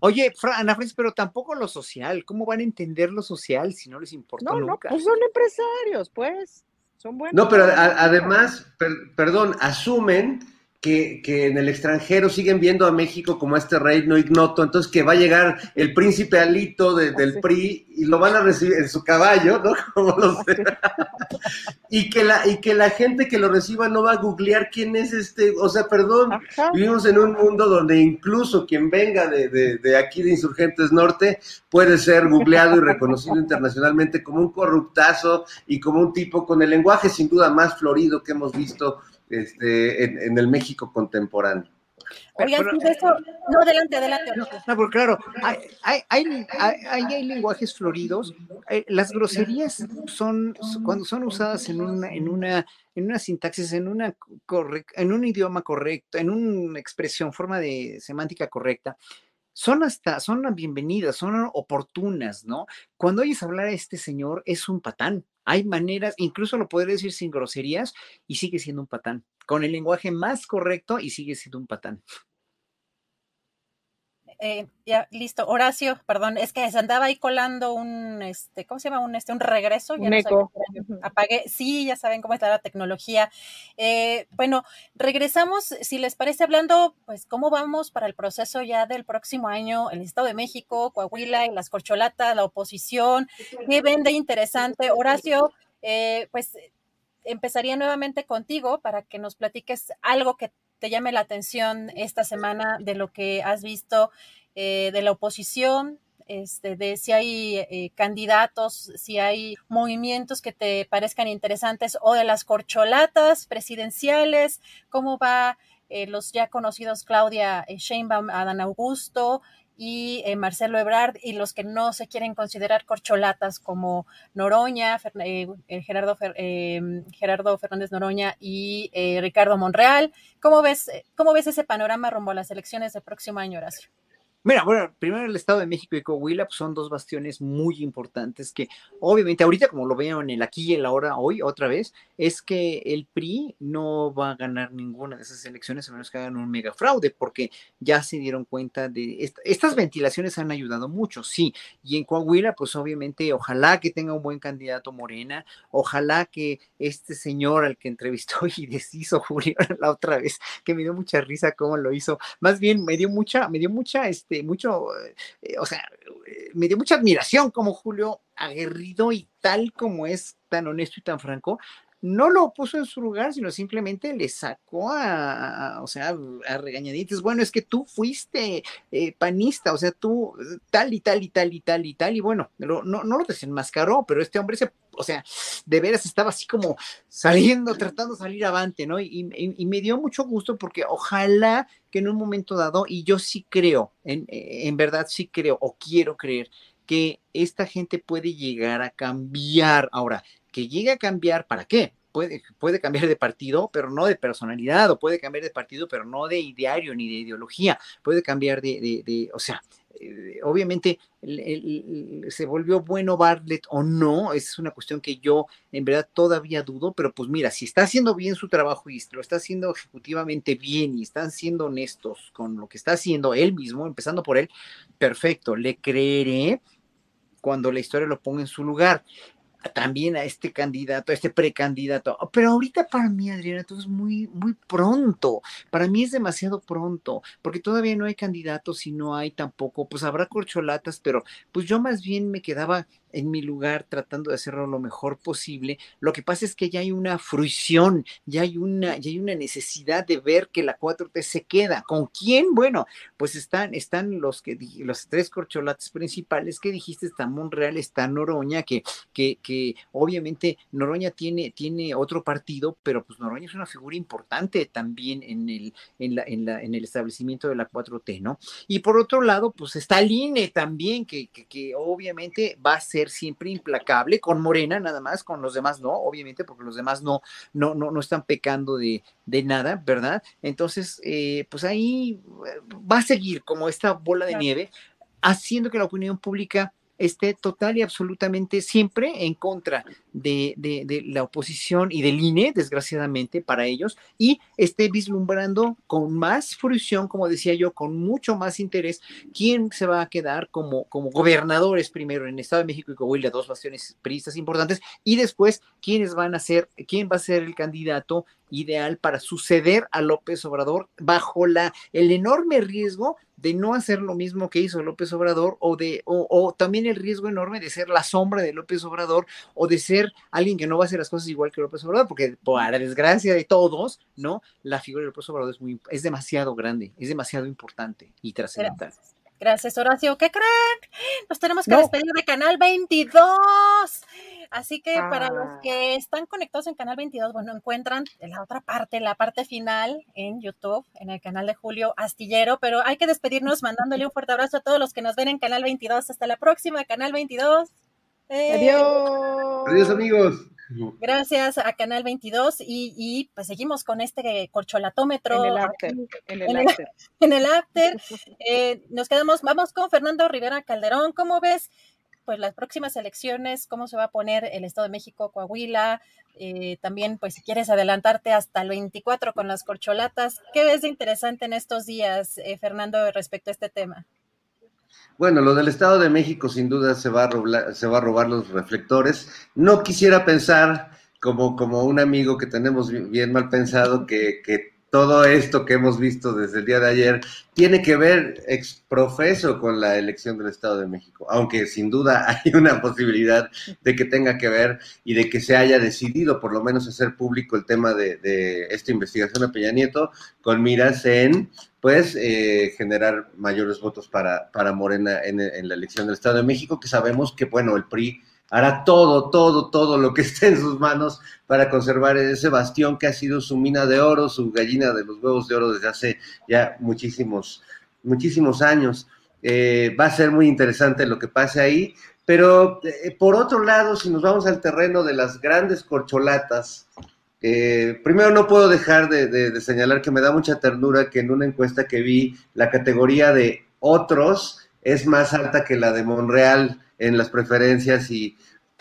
Oye, Ana Francis, pero tampoco lo social. ¿Cómo van a entender lo social si no les importa no, nunca? No, pues son empresarios, pues. Son buenos. No, pero además, perdón, asumen que, en el extranjero siguen viendo a México como este reino ignoto, entonces que va a llegar el príncipe Alito del PRI y lo van a recibir en su caballo, ¿no? *laughs* Como y, que la, y que la gente que lo reciba no va a googlear quién es este, o sea, perdón, vivimos en un mundo donde incluso quien venga de, de aquí de Insurgentes Norte puede ser googleado y reconocido internacionalmente como un corruptazo y como un tipo con el lenguaje sin duda más florido que hemos visto este, en, el México contemporáneo. Oigan, no, adelante, adelante. No, porque claro, hay, hay, hay, hay, lenguajes floridos. Eh, las groserías son, cuando son usadas en una, en una, en una sintaxis, en, una en un idioma correcto, en una expresión, forma de semántica correcta, son hasta, son bienvenidas, son oportunas, ¿no? Cuando oyes hablar a este señor, es un patán, Hay maneras, incluso lo podría decir sin groserías, y sigue siendo un patán. Con el lenguaje más correcto y sigue siendo un patán. Eh, ya, listo. Horacio, perdón, es que se andaba ahí colando un, este, ¿cómo se llama? Un, este, un regreso. un eco. apagué. Sí, ya saben cómo está la tecnología. Eh, bueno, regresamos, si les parece, hablando, pues, cómo vamos para el proceso ya del próximo año, el Estado de México, Coahuila y las corcholatas, la oposición. ¿Qué vende interesante? Horacio, eh, pues, empezaría nuevamente contigo para que nos platiques algo que te llame la atención esta semana de lo que has visto eh, de la oposición, este, de si hay eh, candidatos, si hay movimientos que te parezcan interesantes o de las corcholatas presidenciales, cómo va eh, los ya conocidos Claudia Sheinbaum, Adán Augusto, y eh, Marcelo Ebrard y los que no se quieren considerar corcholatas como Noroña, eh, eh, Gerardo, Gerardo Fernández Noroña y Ricardo Monreal. ¿Cómo ves, ¿Cómo ves ese panorama rumbo a las elecciones del próximo año, Horacio? Mira, bueno, primero el Estado de México y Coahuila pues, son dos bastiones muy importantes que obviamente ahorita como lo veo en el aquí y el ahora hoy otra vez, es que el PRI no va a ganar ninguna de esas elecciones a menos que hagan un mega fraude porque ya se dieron cuenta de estas ventilaciones han ayudado mucho, sí, y en Coahuila pues obviamente ojalá que tenga un buen candidato Morena, ojalá que este señor al que entrevistó *laughs* y deshizo Julio la otra vez, que me dio mucha risa cómo lo hizo, más bien me dio mucha, me dio mucha este, este, mucho, eh, o sea, eh, me dio mucha admiración como Julio, aguerrido y tal como es, tan honesto y tan franco, no lo puso en su lugar, sino simplemente le sacó a, o sea, a regañadientes. Bueno, es que tú fuiste eh, panista, o sea, tú tal y tal y tal y tal y tal, y bueno, no, no lo desenmascaró, pero este hombre se, o sea, de veras estaba así como saliendo, tratando de salir avante, ¿no? Y, y, me dio mucho gusto porque ojalá que en un momento dado, y yo sí creo, en, en verdad sí creo o quiero creer, que esta gente puede llegar a cambiar. Ahora, que llegue a cambiar, ¿para qué? Puede, puede cambiar de partido, pero no de personalidad, o puede cambiar de partido, pero no de ideario ni de ideología, puede cambiar de, de, o sea, eh, obviamente se volvió bueno Bartlett o no, esa es una cuestión que yo en verdad todavía dudo, pero pues mira, si está haciendo bien su trabajo y lo está haciendo ejecutivamente bien y están siendo honestos con lo que está haciendo él mismo, empezando por él, perfecto, le creeré cuando la historia lo ponga en su lugar también a este candidato, a este precandidato. Pero ahorita para mí, Adriana, todo es muy, muy pronto. Para mí es demasiado pronto, porque todavía no hay candidatos y no hay tampoco, pues habrá corcholatas, pero pues yo más bien me quedaba en mi lugar tratando de hacerlo lo mejor posible. Lo que pasa es que ya hay una fruición, ya hay una, ya hay una necesidad de ver que la 4T se queda. ¿Con quién? Bueno, pues están, están los que los tres corcholates principales que dijiste, está Monreal, está Noroña, que, que, que obviamente Noroña tiene, tiene otro partido, pero pues Noroña es una figura importante también en el, en la, en la, en el establecimiento de la 4T, ¿no? Y por otro lado, pues está el INE también, que, que, que obviamente va a ser siempre implacable, con Morena nada más, con los demás no, obviamente, porque los demás no, no, no, no están pecando de, de nada, ¿verdad? Entonces, eh, pues ahí eh, va a seguir como esta bola de nieve, haciendo que la opinión pública esté total y absolutamente siempre en contra de, la oposición y del INE, desgraciadamente para ellos, y esté vislumbrando con más fruición, como decía yo, con mucho más interés, quién se va a quedar como, como gobernadores primero en Estado de México y Coahuila, dos bastiones priistas importantes, y después quiénes van a ser, quién va a ser el candidato ideal para suceder a López Obrador bajo la, el enorme riesgo de no hacer lo mismo que hizo López Obrador o de o, también el riesgo enorme de ser la sombra de López Obrador o de ser alguien que no va a hacer las cosas igual que López Obrador porque para desgracia de todos no la figura de López Obrador es muy es demasiado grande es demasiado importante y trascendental Gracias, Horacio. ¿Qué creen? Nos tenemos que despedir de Canal 22. Así que para los ah. que están conectados en Canal 22, bueno, encuentran la otra parte, la parte final en YouTube, en el canal de Julio Astillero, pero hay que despedirnos mandándole un fuerte abrazo a todos los que nos ven en Canal 22. Hasta la próxima, Canal 22. Adiós. Adiós, amigos. Gracias a Canal 22 y, pues seguimos con este corcholatómetro. En el after. En el, after. En el after. *laughs* *laughs* Eh, nos quedamos, vamos con Fernando Rivera Calderón. ¿Cómo ves pues las próximas elecciones, cómo se va a poner el Estado de México, Coahuila, eh, también pues si quieres adelantarte hasta el 24 con las corcholatas, ¿qué ves de interesante en estos días, eh, Fernando, respecto a este tema? Bueno, lo del Estado de México sin duda se va a robar, se va a robar los reflectores. No quisiera pensar como, como un amigo que tenemos bien mal pensado que, que todo esto que hemos visto desde el día de ayer tiene que ver exprofeso con la elección del Estado de México, aunque sin duda *laughs* hay una posibilidad de que tenga que ver y de que se haya decidido por lo menos hacer público el tema de, esta investigación a Peña Nieto con miras en pues eh, generar mayores votos para, para Morena en, la elección del Estado de México, que sabemos que bueno, el PRI hará todo, todo, todo lo que *laughs* esté en sus manos para conservar ese bastión que ha sido su mina de oro, su gallina de los huevos de oro desde hace ya muchísimos, muchísimos años. Eh, va a ser muy interesante lo que pase ahí, pero eh, por otro lado, si nos vamos al terreno de las grandes corcholatas, eh, primero no puedo dejar de señalar que me da mucha ternura que en una encuesta que vi la categoría de otros es más alta que la de Monreal en las preferencias y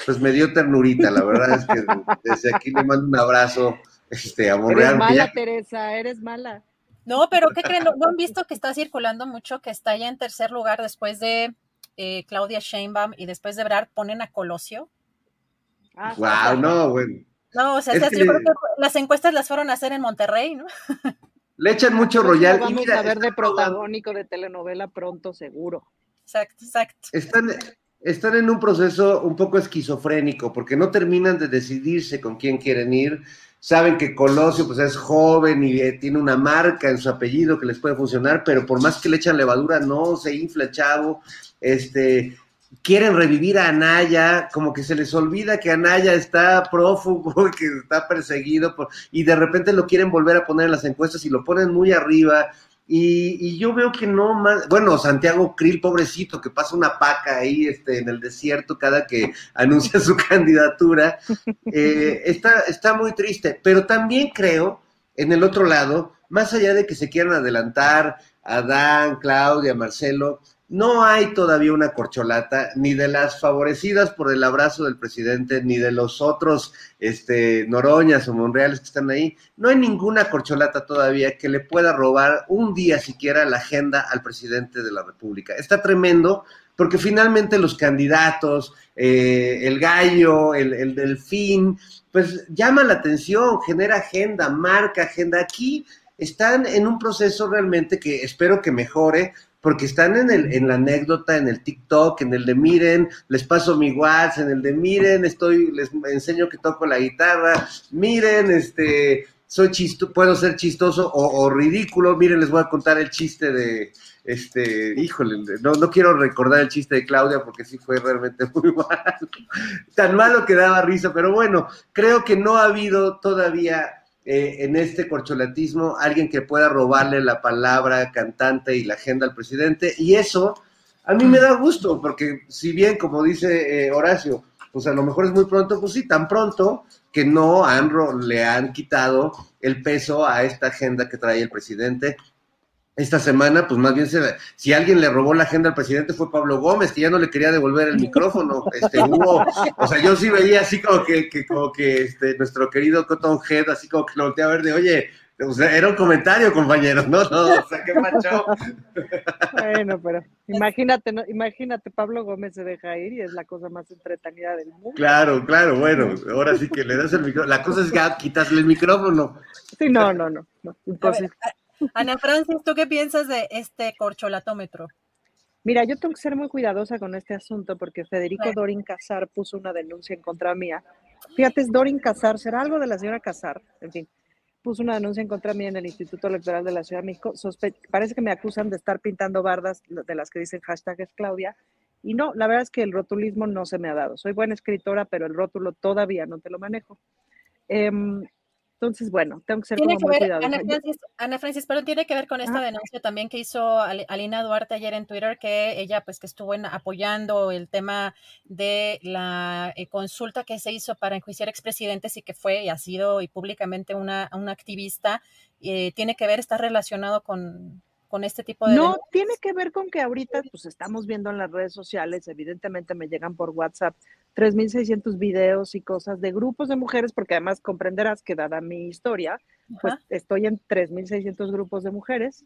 pues me dio ternurita, la verdad es que *laughs* desde aquí le mando un abrazo este, a Monreal. Eres mala, Teresa, eres mala. No, pero ¿qué creen? ¿No, han visto que está circulando mucho, que está ya en tercer lugar después de eh, Claudia Sheinbaum y después de Brad ponen a Colosio? Ah, wow, no, bueno. No, o sea, yo creo que las encuestas las fueron a hacer en Monterrey, ¿no? Le echan mucho royal. Vamos a ver de protagónico de telenovela pronto, seguro. Exacto, exacto. Están, están en un proceso un poco esquizofrénico porque no terminan de decidirse con quién quieren ir. Saben que Colosio pues es joven y eh, tiene una marca en su apellido que les puede funcionar, pero por más que le echan levadura no se infla chavo. Este, quieren revivir a Anaya, como que se les olvida que Anaya está prófugo, *laughs* que está perseguido, y de repente lo quieren volver a poner en las encuestas y lo ponen muy arriba, y, yo veo que no más, bueno, Santiago Krill, pobrecito, que pasa una paca ahí este, en el desierto cada que *laughs* anuncia su candidatura, eh, *laughs* está, está muy triste, pero también creo, en el otro lado, más allá de que se quieran adelantar a Dan, Claudia, Marcelo, no hay todavía una corcholata, ni de las favorecidas por el abrazo del presidente, ni de los otros este, Noroñas o Monreales que están ahí. No hay ninguna corcholata todavía que le pueda robar un día siquiera la agenda al presidente de la República. Está tremendo porque finalmente los candidatos, eh, el gallo, el, el delfín, pues llama la atención, genera agenda, marca agenda. Aquí están en un proceso realmente que espero que mejore, porque están en, el, en la anécdota, en el TikTok, en el de miren, les paso mi WhatsApp, en el de miren, estoy, les enseño que toco la guitarra, miren, este, soy chisto, puedo ser chistoso o, ridículo, miren, les voy a contar el chiste de, este, híjole, no, no quiero recordar el chiste de Claudia porque sí fue realmente *laughs* muy malo, tan malo que daba risa, pero bueno, creo que no ha habido todavía eh, en este corcholatismo alguien que pueda robarle la palabra cantante y la agenda al presidente. Y eso a mí me da gusto, porque si bien, como dice eh, Horacio, pues a lo mejor es muy pronto, pues sí, tan pronto que no han, le han quitado el peso a esta agenda que trae el presidente esta semana, pues más bien si alguien le robó la agenda al presidente fue Pablo Gómez, que ya no le quería devolver el micrófono. Este, hubo, o sea, yo sí veía así como que, como que este, nuestro querido Cotton Head, así como que lo volteé a ver de, oye, o sea, era un comentario, compañeros, ¿no? no *laughs* o sea, qué macho. Bueno, pero imagínate, ¿no? imagínate, Pablo Gómez se deja ir y es la cosa más entretenida del mundo. Claro, claro, bueno, ahora sí que le das el micrófono. La cosa es que quitasle el micrófono. Sí, no, no, no, no imposible. Ana Francis, ¿tú qué piensas de este corcholatómetro? Mira, yo tengo que ser muy cuidadosa con este asunto porque Federico Dorin Casar puso una denuncia en contra mía. Fíjate, es Dorin Casar, será algo de la señora Casar, en fin. Puso una denuncia en contra mía en el Instituto Electoral de la Ciudad de México. parece que me acusan de estar pintando bardas de las que dicen hashtag es Claudia. Y no, la verdad es que el rotulismo no se me ha dado. Soy buena escritora, pero el rótulo todavía no te lo manejo. Eh, entonces, bueno, tengo que ser como muy cuidadosa. Ana Francis, Ana Francis, pero tiene que ver con esta denuncia también que hizo Alina Duarte ayer en Twitter, que ella pues que estuvo apoyando el tema de la eh, consulta que se hizo para enjuiciar expresidentes y que fue y ha sido y públicamente una, una activista, eh, tiene que ver, está relacionado con, con este tipo de... No, tiene que ver con que ahorita pues estamos viendo en las redes sociales, evidentemente me llegan por WhatsApp 3.600 videos y cosas de grupos de mujeres, porque además comprenderás que dada mi historia, pues estoy en 3.600 grupos de mujeres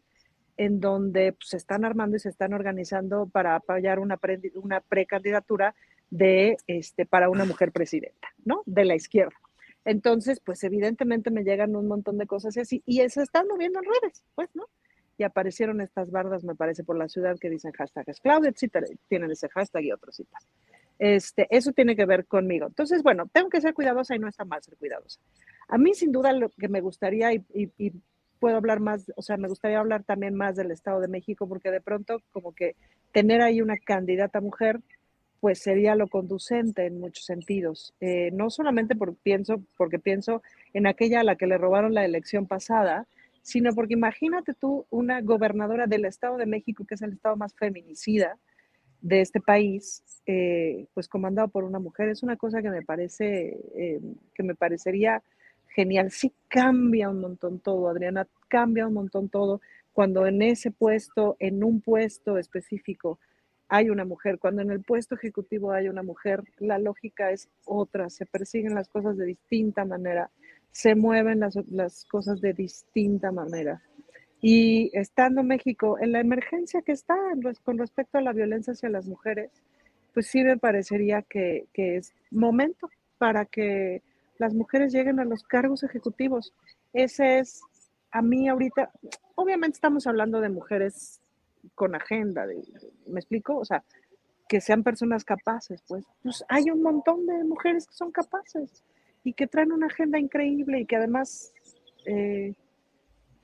en donde pues, se están armando y se están organizando para apoyar una, pre, una precandidatura de, este, para una mujer presidenta, ¿no? De la izquierda. Entonces, pues evidentemente me llegan un montón de cosas así y se están moviendo en redes, pues, ¿no? Y aparecieron estas bardas, me parece, por la ciudad que dicen hashtag es Claudia, tienen ese hashtag y otros y tal. Este, eso tiene que ver conmigo. Entonces, bueno, tengo que ser cuidadosa y no está mal ser cuidadosa. A mí, sin duda, lo que me gustaría, y, puedo hablar más, o sea, me gustaría hablar también más del Estado de México, porque de pronto, como que tener ahí una candidata mujer, pues sería lo conducente en muchos sentidos. Eh, no solamente por, pienso, porque pienso en aquella a la que le robaron la elección pasada, sino porque imagínate tú una gobernadora del Estado de México, que es el estado más feminicida de este país, eh, pues comandado por una mujer, es una cosa que me parece, eh, que me parecería genial. Sí cambia un montón todo, Adriana, cambia un montón todo cuando en ese puesto, en un puesto específico, hay una mujer. Cuando en el puesto ejecutivo hay una mujer, la lógica es otra, se persiguen las cosas de distinta manera, se mueven las, las cosas de distinta manera. Y estando México en la emergencia que está con respecto a la violencia hacia las mujeres, pues sí me parecería que, que es momento para que las mujeres lleguen a los cargos ejecutivos. Ese es, a mí ahorita, obviamente estamos hablando de mujeres con agenda, de, ¿me explico? O sea, que sean personas capaces, pues, pues hay un montón de mujeres que son capaces y que traen una agenda increíble y que además, eh,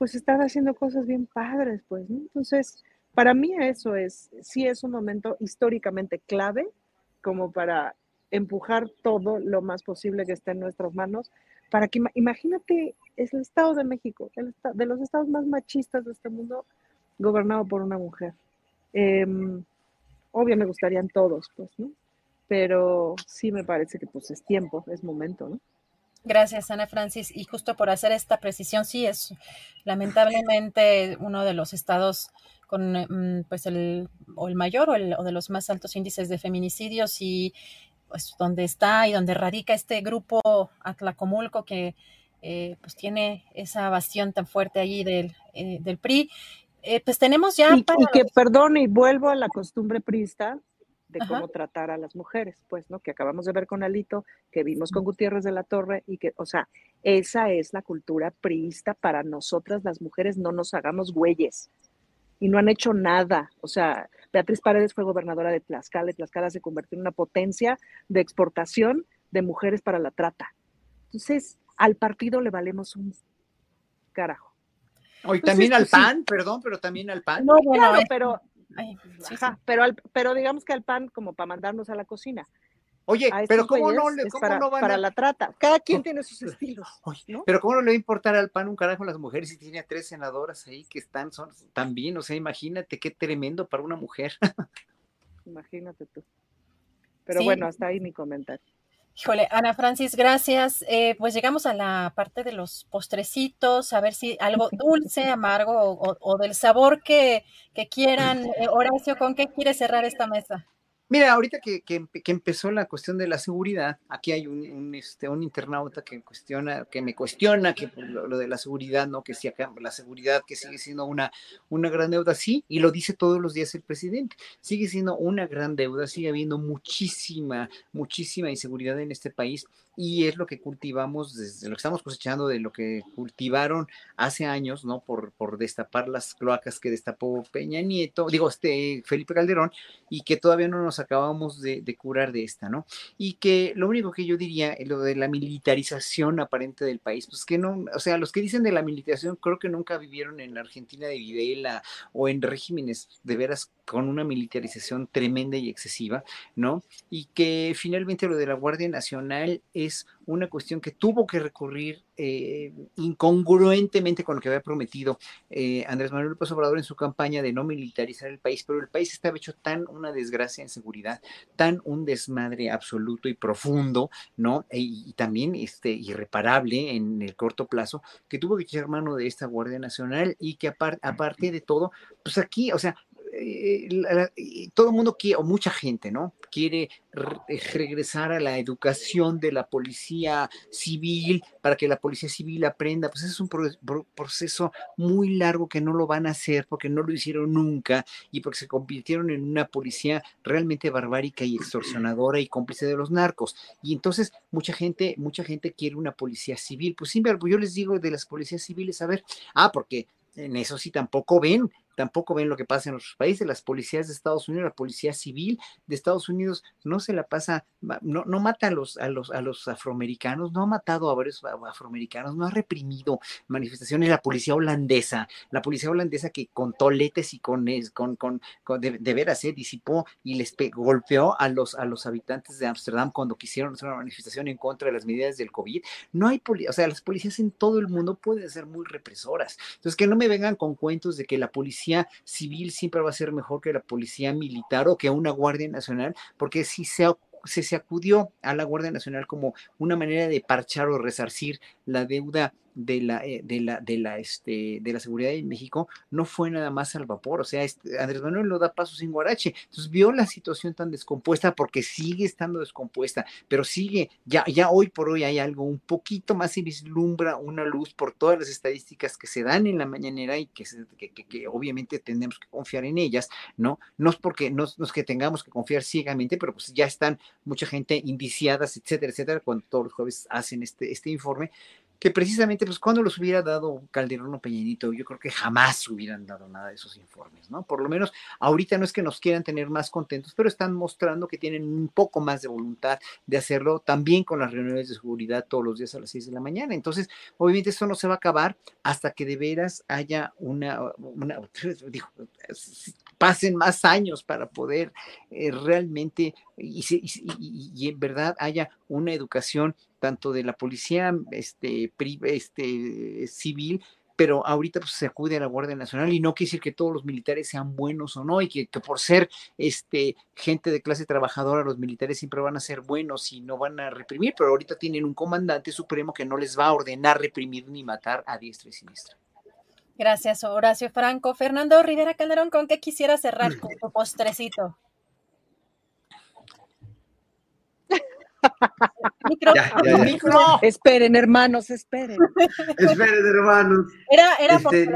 pues están haciendo cosas bien padres, pues, ¿no? Entonces, para mí eso es, sí es un momento históricamente clave como para empujar todo lo más posible que esté en nuestras manos para que, imagínate, es el Estado de México, el, de los estados más machistas de este mundo, gobernado por una mujer. Em, obvio me gustarían todos, pues, ¿no? Pero sí me parece que pues es tiempo, es momento, ¿no? Gracias, Ana Francis. Y justo por hacer esta precisión, sí es lamentablemente uno de los estados con mm, pues el, o el mayor o, el, o de los más altos índices de feminicidios y pues donde está y donde radica este grupo Atlacomulco que eh, pues tiene esa bastión tan fuerte allí del, eh, del PRI eh, pues tenemos ya... Y, que, perdón, y vuelvo a la costumbre prista de cómo tratar a las mujeres, pues, ¿no? Que acabamos de ver con Alito, que vimos con Gutiérrez de la Torre y que, o sea, esa es la cultura priista para nosotras las mujeres, no nos hagamos güeyes. Y no han hecho nada. O sea, Beatriz Paredes fue gobernadora de Tlaxcala y Tlaxcala se convirtió en una potencia de exportación de mujeres para la trata. Entonces, al partido le valemos un carajo. Hoy pues también al pan, perdón, pero también al pan. No, bueno, pero, pero, pero digamos que al pan como para mandarnos a la cocina. Oye, pero ¿cómo no, le, para, no para la trata? Cada quien tiene sus estilos. Pero ¿cómo no le va a importar al PAN un carajo a las mujeres si tiene a tres senadoras ahí que están son, también? O sea, imagínate qué tremendo para una mujer. *laughs* imagínate tú. Pero bueno, hasta ahí mi comentario. Híjole, Ana Francis, gracias. Eh, pues llegamos a la parte de los postrecitos, a ver si algo *laughs* dulce, amargo o, del sabor que, que quieran. *laughs* Eh, Horacio, ¿con qué quiere cerrar esta mesa? Mira, ahorita que, que, empezó la cuestión de la seguridad, aquí hay un, este, un internauta que cuestiona, que me cuestiona que lo, de la seguridad, ¿no? Que si acá la seguridad que sigue siendo una, una gran deuda, sí, y lo dice todos los días el presidente, sigue siendo una gran deuda, sigue habiendo muchísima, muchísima inseguridad en este país y es lo que cultivamos desde lo que estamos cosechando de lo que cultivaron hace años, ¿no? Por, por destapar las cloacas que destapó Peña Nieto, digo, este Felipe Calderón, y que todavía no nos acabamos de, curar de esta, ¿no? Y que lo único que yo diría, es lo de la militarización aparente del país, pues que no, o sea, los que dicen de la militarización creo que nunca vivieron en la Argentina de Videla o en regímenes de veras con una militarización tremenda y excesiva, ¿no? Y que finalmente lo de la Guardia Nacional es una cuestión que tuvo que recurrir eh, incongruentemente con lo que había prometido eh, Andrés Manuel López Obrador en su campaña de no militarizar el país, pero el país estaba hecho tan una desgracia en seguridad, tan un desmadre absoluto y profundo, ¿no? E, y, también este, irreparable en el corto plazo, que tuvo que echar mano de esta Guardia Nacional y que aparte de todo, pues aquí, o sea, eh, todo el mundo quiere, o mucha gente, ¿no? Quiere eh, regresar a la educación de la policía civil para que la policía civil aprenda. Pues es un proceso muy largo que no lo van a hacer porque no lo hicieron nunca y porque se convirtieron en una policía realmente barbárica y extorsionadora y cómplice de los narcos. Y entonces mucha gente, mucha gente quiere una policía civil. Pues sí, yo les digo de las policías civiles, a ver, ah, porque en eso sí tampoco ven tampoco ven lo que pasa en otros países. Las policías de Estados Unidos, la policía civil de Estados Unidos no se la pasa, no, no mata a los, a, los, a los afroamericanos, no ha matado a varios afroamericanos, no ha reprimido manifestaciones. La policía holandesa, la policía holandesa que con toletes y con, con, con, de, veras, eh, disipó y les golpeó a los, a los habitantes de Ámsterdam cuando quisieron hacer una manifestación en contra de las medidas del COVID. No hay, o sea, las policías en todo el mundo pueden ser muy represoras. Entonces, que no me vengan con cuentos de que la policía civil siempre va a ser mejor que la policía militar o que una Guardia Nacional, porque si se se, acudió a la Guardia Nacional como una manera de parchar o resarcir la deuda de la, eh, de la, de la, este, de la seguridad en México no fue nada más al vapor, o sea, este, Andrés Manuel lo da paso sin guarache, entonces vio la situación tan descompuesta porque sigue estando descompuesta, pero sigue, ya, ya hoy por hoy hay algo un poquito más y vislumbra una luz por todas las estadísticas que se dan en la mañanera y que, que, obviamente tenemos que confiar en ellas, ¿no? No es porque, no, no es que tengamos que confiar ciegamente, pero pues ya están mucha gente indiciadas, etcétera, etcétera, cuando todos los jueves hacen este, este informe, que precisamente, pues cuando los hubiera dado Calderón o Peñanito, yo creo que jamás hubieran dado nada de esos informes, ¿no? Por lo menos ahorita no es que nos quieran tener más contentos, pero están mostrando que tienen un poco más de voluntad de hacerlo también con las reuniones de seguridad todos los días a las seis de la mañana. Entonces, obviamente esto no se va a acabar hasta que de veras haya una, una *laughs* pasen más años para poder eh, realmente y, y, en verdad haya una educación tanto de la policía este, este, civil, pero ahorita pues, se acude a la Guardia Nacional y no quiere decir que todos los militares sean buenos o no, y que, por ser este, gente de clase trabajadora, los militares siempre van a ser buenos y no van a reprimir, pero ahorita tienen un comandante supremo que no les va a ordenar reprimir ni matar a diestra y siniestra. Gracias, Horacio Franco. Fernando Rivera Calderón, ¿con qué quisiera cerrar con tu postrecito? *laughs* Esperen, hermanos, esperen. *laughs* esperen, hermanos. Era, era por este,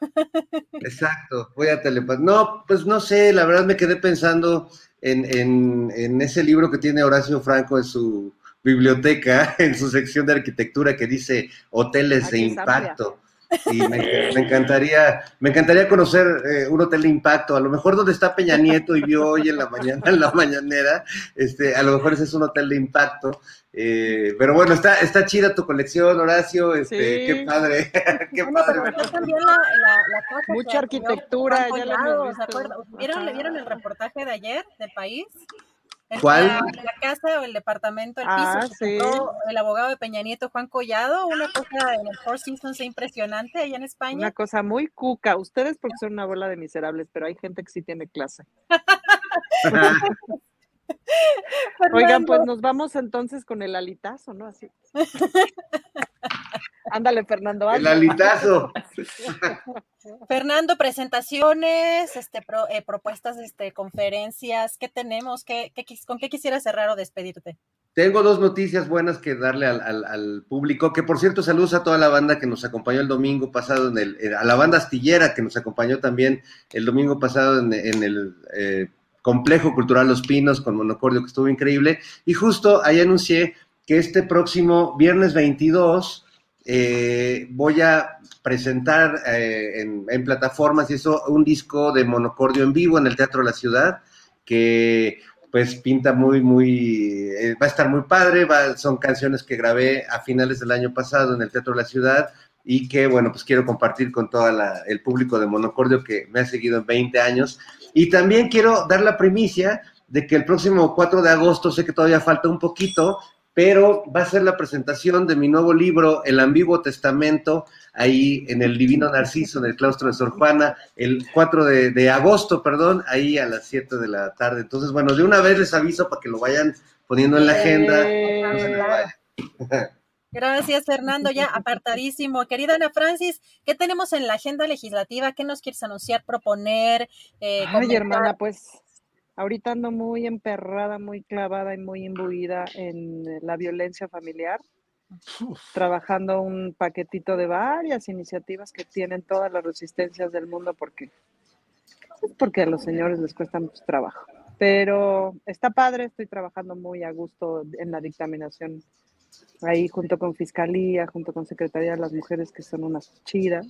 *laughs* Exacto, voy a telepatía. No, pues no sé, la verdad me quedé pensando en, en, ese libro que tiene Horacio Franco en su biblioteca, en su sección de arquitectura que dice hoteles de impacto. Y me, encantaría, me encantaría conocer eh, un hotel de impacto, a lo mejor donde está Peña Nieto y vio hoy en la mañana, en la mañanera, este, a lo mejor ese es un hotel de impacto. Eh, pero bueno, está, está chida tu colección, Horacio, este, qué padre, *laughs* qué padre. Mucha arquitectura, ya ¿Vieron, ¿Vieron el reportaje de ayer del país? ¿Cuál? La, casa o el departamento, el piso ah, el abogado de Peña Nieto, Juan Collado, una cosa en el Four Seasons impresionante allá en España. Una cosa muy cuca. Ustedes porque son una bola de miserables, pero hay gente que sí tiene clase. *laughs* Oigan, pues nos vamos entonces con el alitazo, ¿no? Así. *laughs* Ándale, Fernando. El alitazo. *laughs* Fernando, presentaciones, este, eh, propuestas, este, conferencias, ¿qué tenemos? ¿Qué, con qué quisiera cerrar o despedirte? Tengo dos noticias buenas que darle al, público, que por cierto saludos a toda la banda que nos acompañó el domingo pasado, en el, a la banda astillera que nos acompañó también el domingo pasado en, el eh, Complejo Cultural Los Pinos con Monocordio, que estuvo increíble. Y justo ahí anuncié que este próximo viernes 22 eh, voy a presentar eh, en, plataformas y eso un disco de monocordio en vivo en el Teatro de la Ciudad que pues pinta muy, muy, eh, va a estar muy padre, son canciones que grabé a finales del año pasado en el Teatro de la Ciudad y que, bueno, pues quiero compartir con todo el público de Monocordio que me ha seguido en 20 años. Y también quiero dar la primicia de que el próximo 4 de agosto, sé que todavía falta un poquito, pero va a ser la presentación de mi nuevo libro, El Ambiguo Testamento, ahí en el Divino Narciso, en el claustro de Sor Juana, el 4 de, agosto, perdón, ahí a las 7 de la tarde. Entonces, bueno, de una vez les aviso para que lo vayan poniendo en la agenda. Gracias, Fernando, ya apartadísimo. Querida Ana Francis, ¿qué tenemos en la agenda legislativa? ¿Qué nos quieres anunciar, proponer? Eh, Ay, hermana, pues ahorita ando muy emperrada, muy clavada y muy imbuida en la violencia familiar, trabajando un paquetito de varias iniciativas que tienen todas las resistencias del mundo porque, pues, porque a los señores les cuesta mucho trabajo. Pero está padre, estoy trabajando muy a gusto en la dictaminación ahí junto con Fiscalía, junto con Secretaría de las Mujeres, que son unas chidas.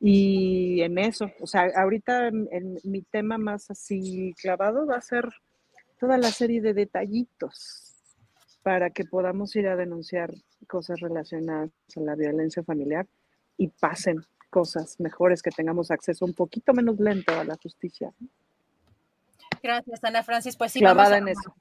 Y en eso, o sea, ahorita en, mi tema más así clavado va a ser toda la serie de detallitos para que podamos ir a denunciar cosas relacionadas a la violencia familiar y pasen cosas mejores, que tengamos acceso un poquito menos lento a la justicia. Gracias, Ana Francis. Pues sí, Clavada en eso.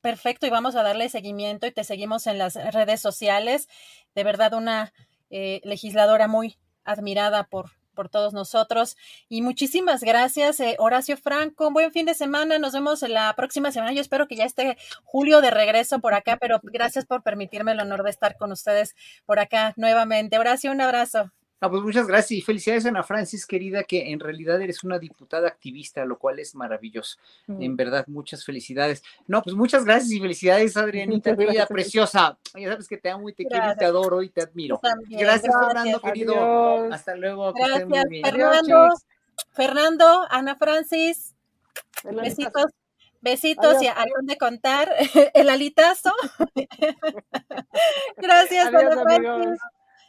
Perfecto, y vamos a darle seguimiento y te seguimos en las redes sociales. De verdad, una eh, legisladora muy admirada por, por todos nosotros. Y muchísimas gracias, eh, Horacio Franco. Buen fin de semana. Nos vemos la próxima semana. Yo espero que ya esté Julio de regreso por acá, pero gracias por permitirme el honor de estar con ustedes por acá nuevamente. Horacio, un abrazo. Ah, pues muchas gracias y felicidades Ana Francis, querida, que en realidad eres una diputada activista, lo cual es maravilloso. Mm. En verdad, muchas felicidades. No, pues muchas gracias y felicidades, Adrianita, querida preciosa. Ya sabes que te amo y te quiero y te adoro y te admiro. gracias, Fernando, querido. Hasta luego. Gracias, Fernando. Fernando, Ana Francis. Besitos. Besitos y a dónde contar *laughs* el alitazo. *laughs* Gracias, Ana Francis.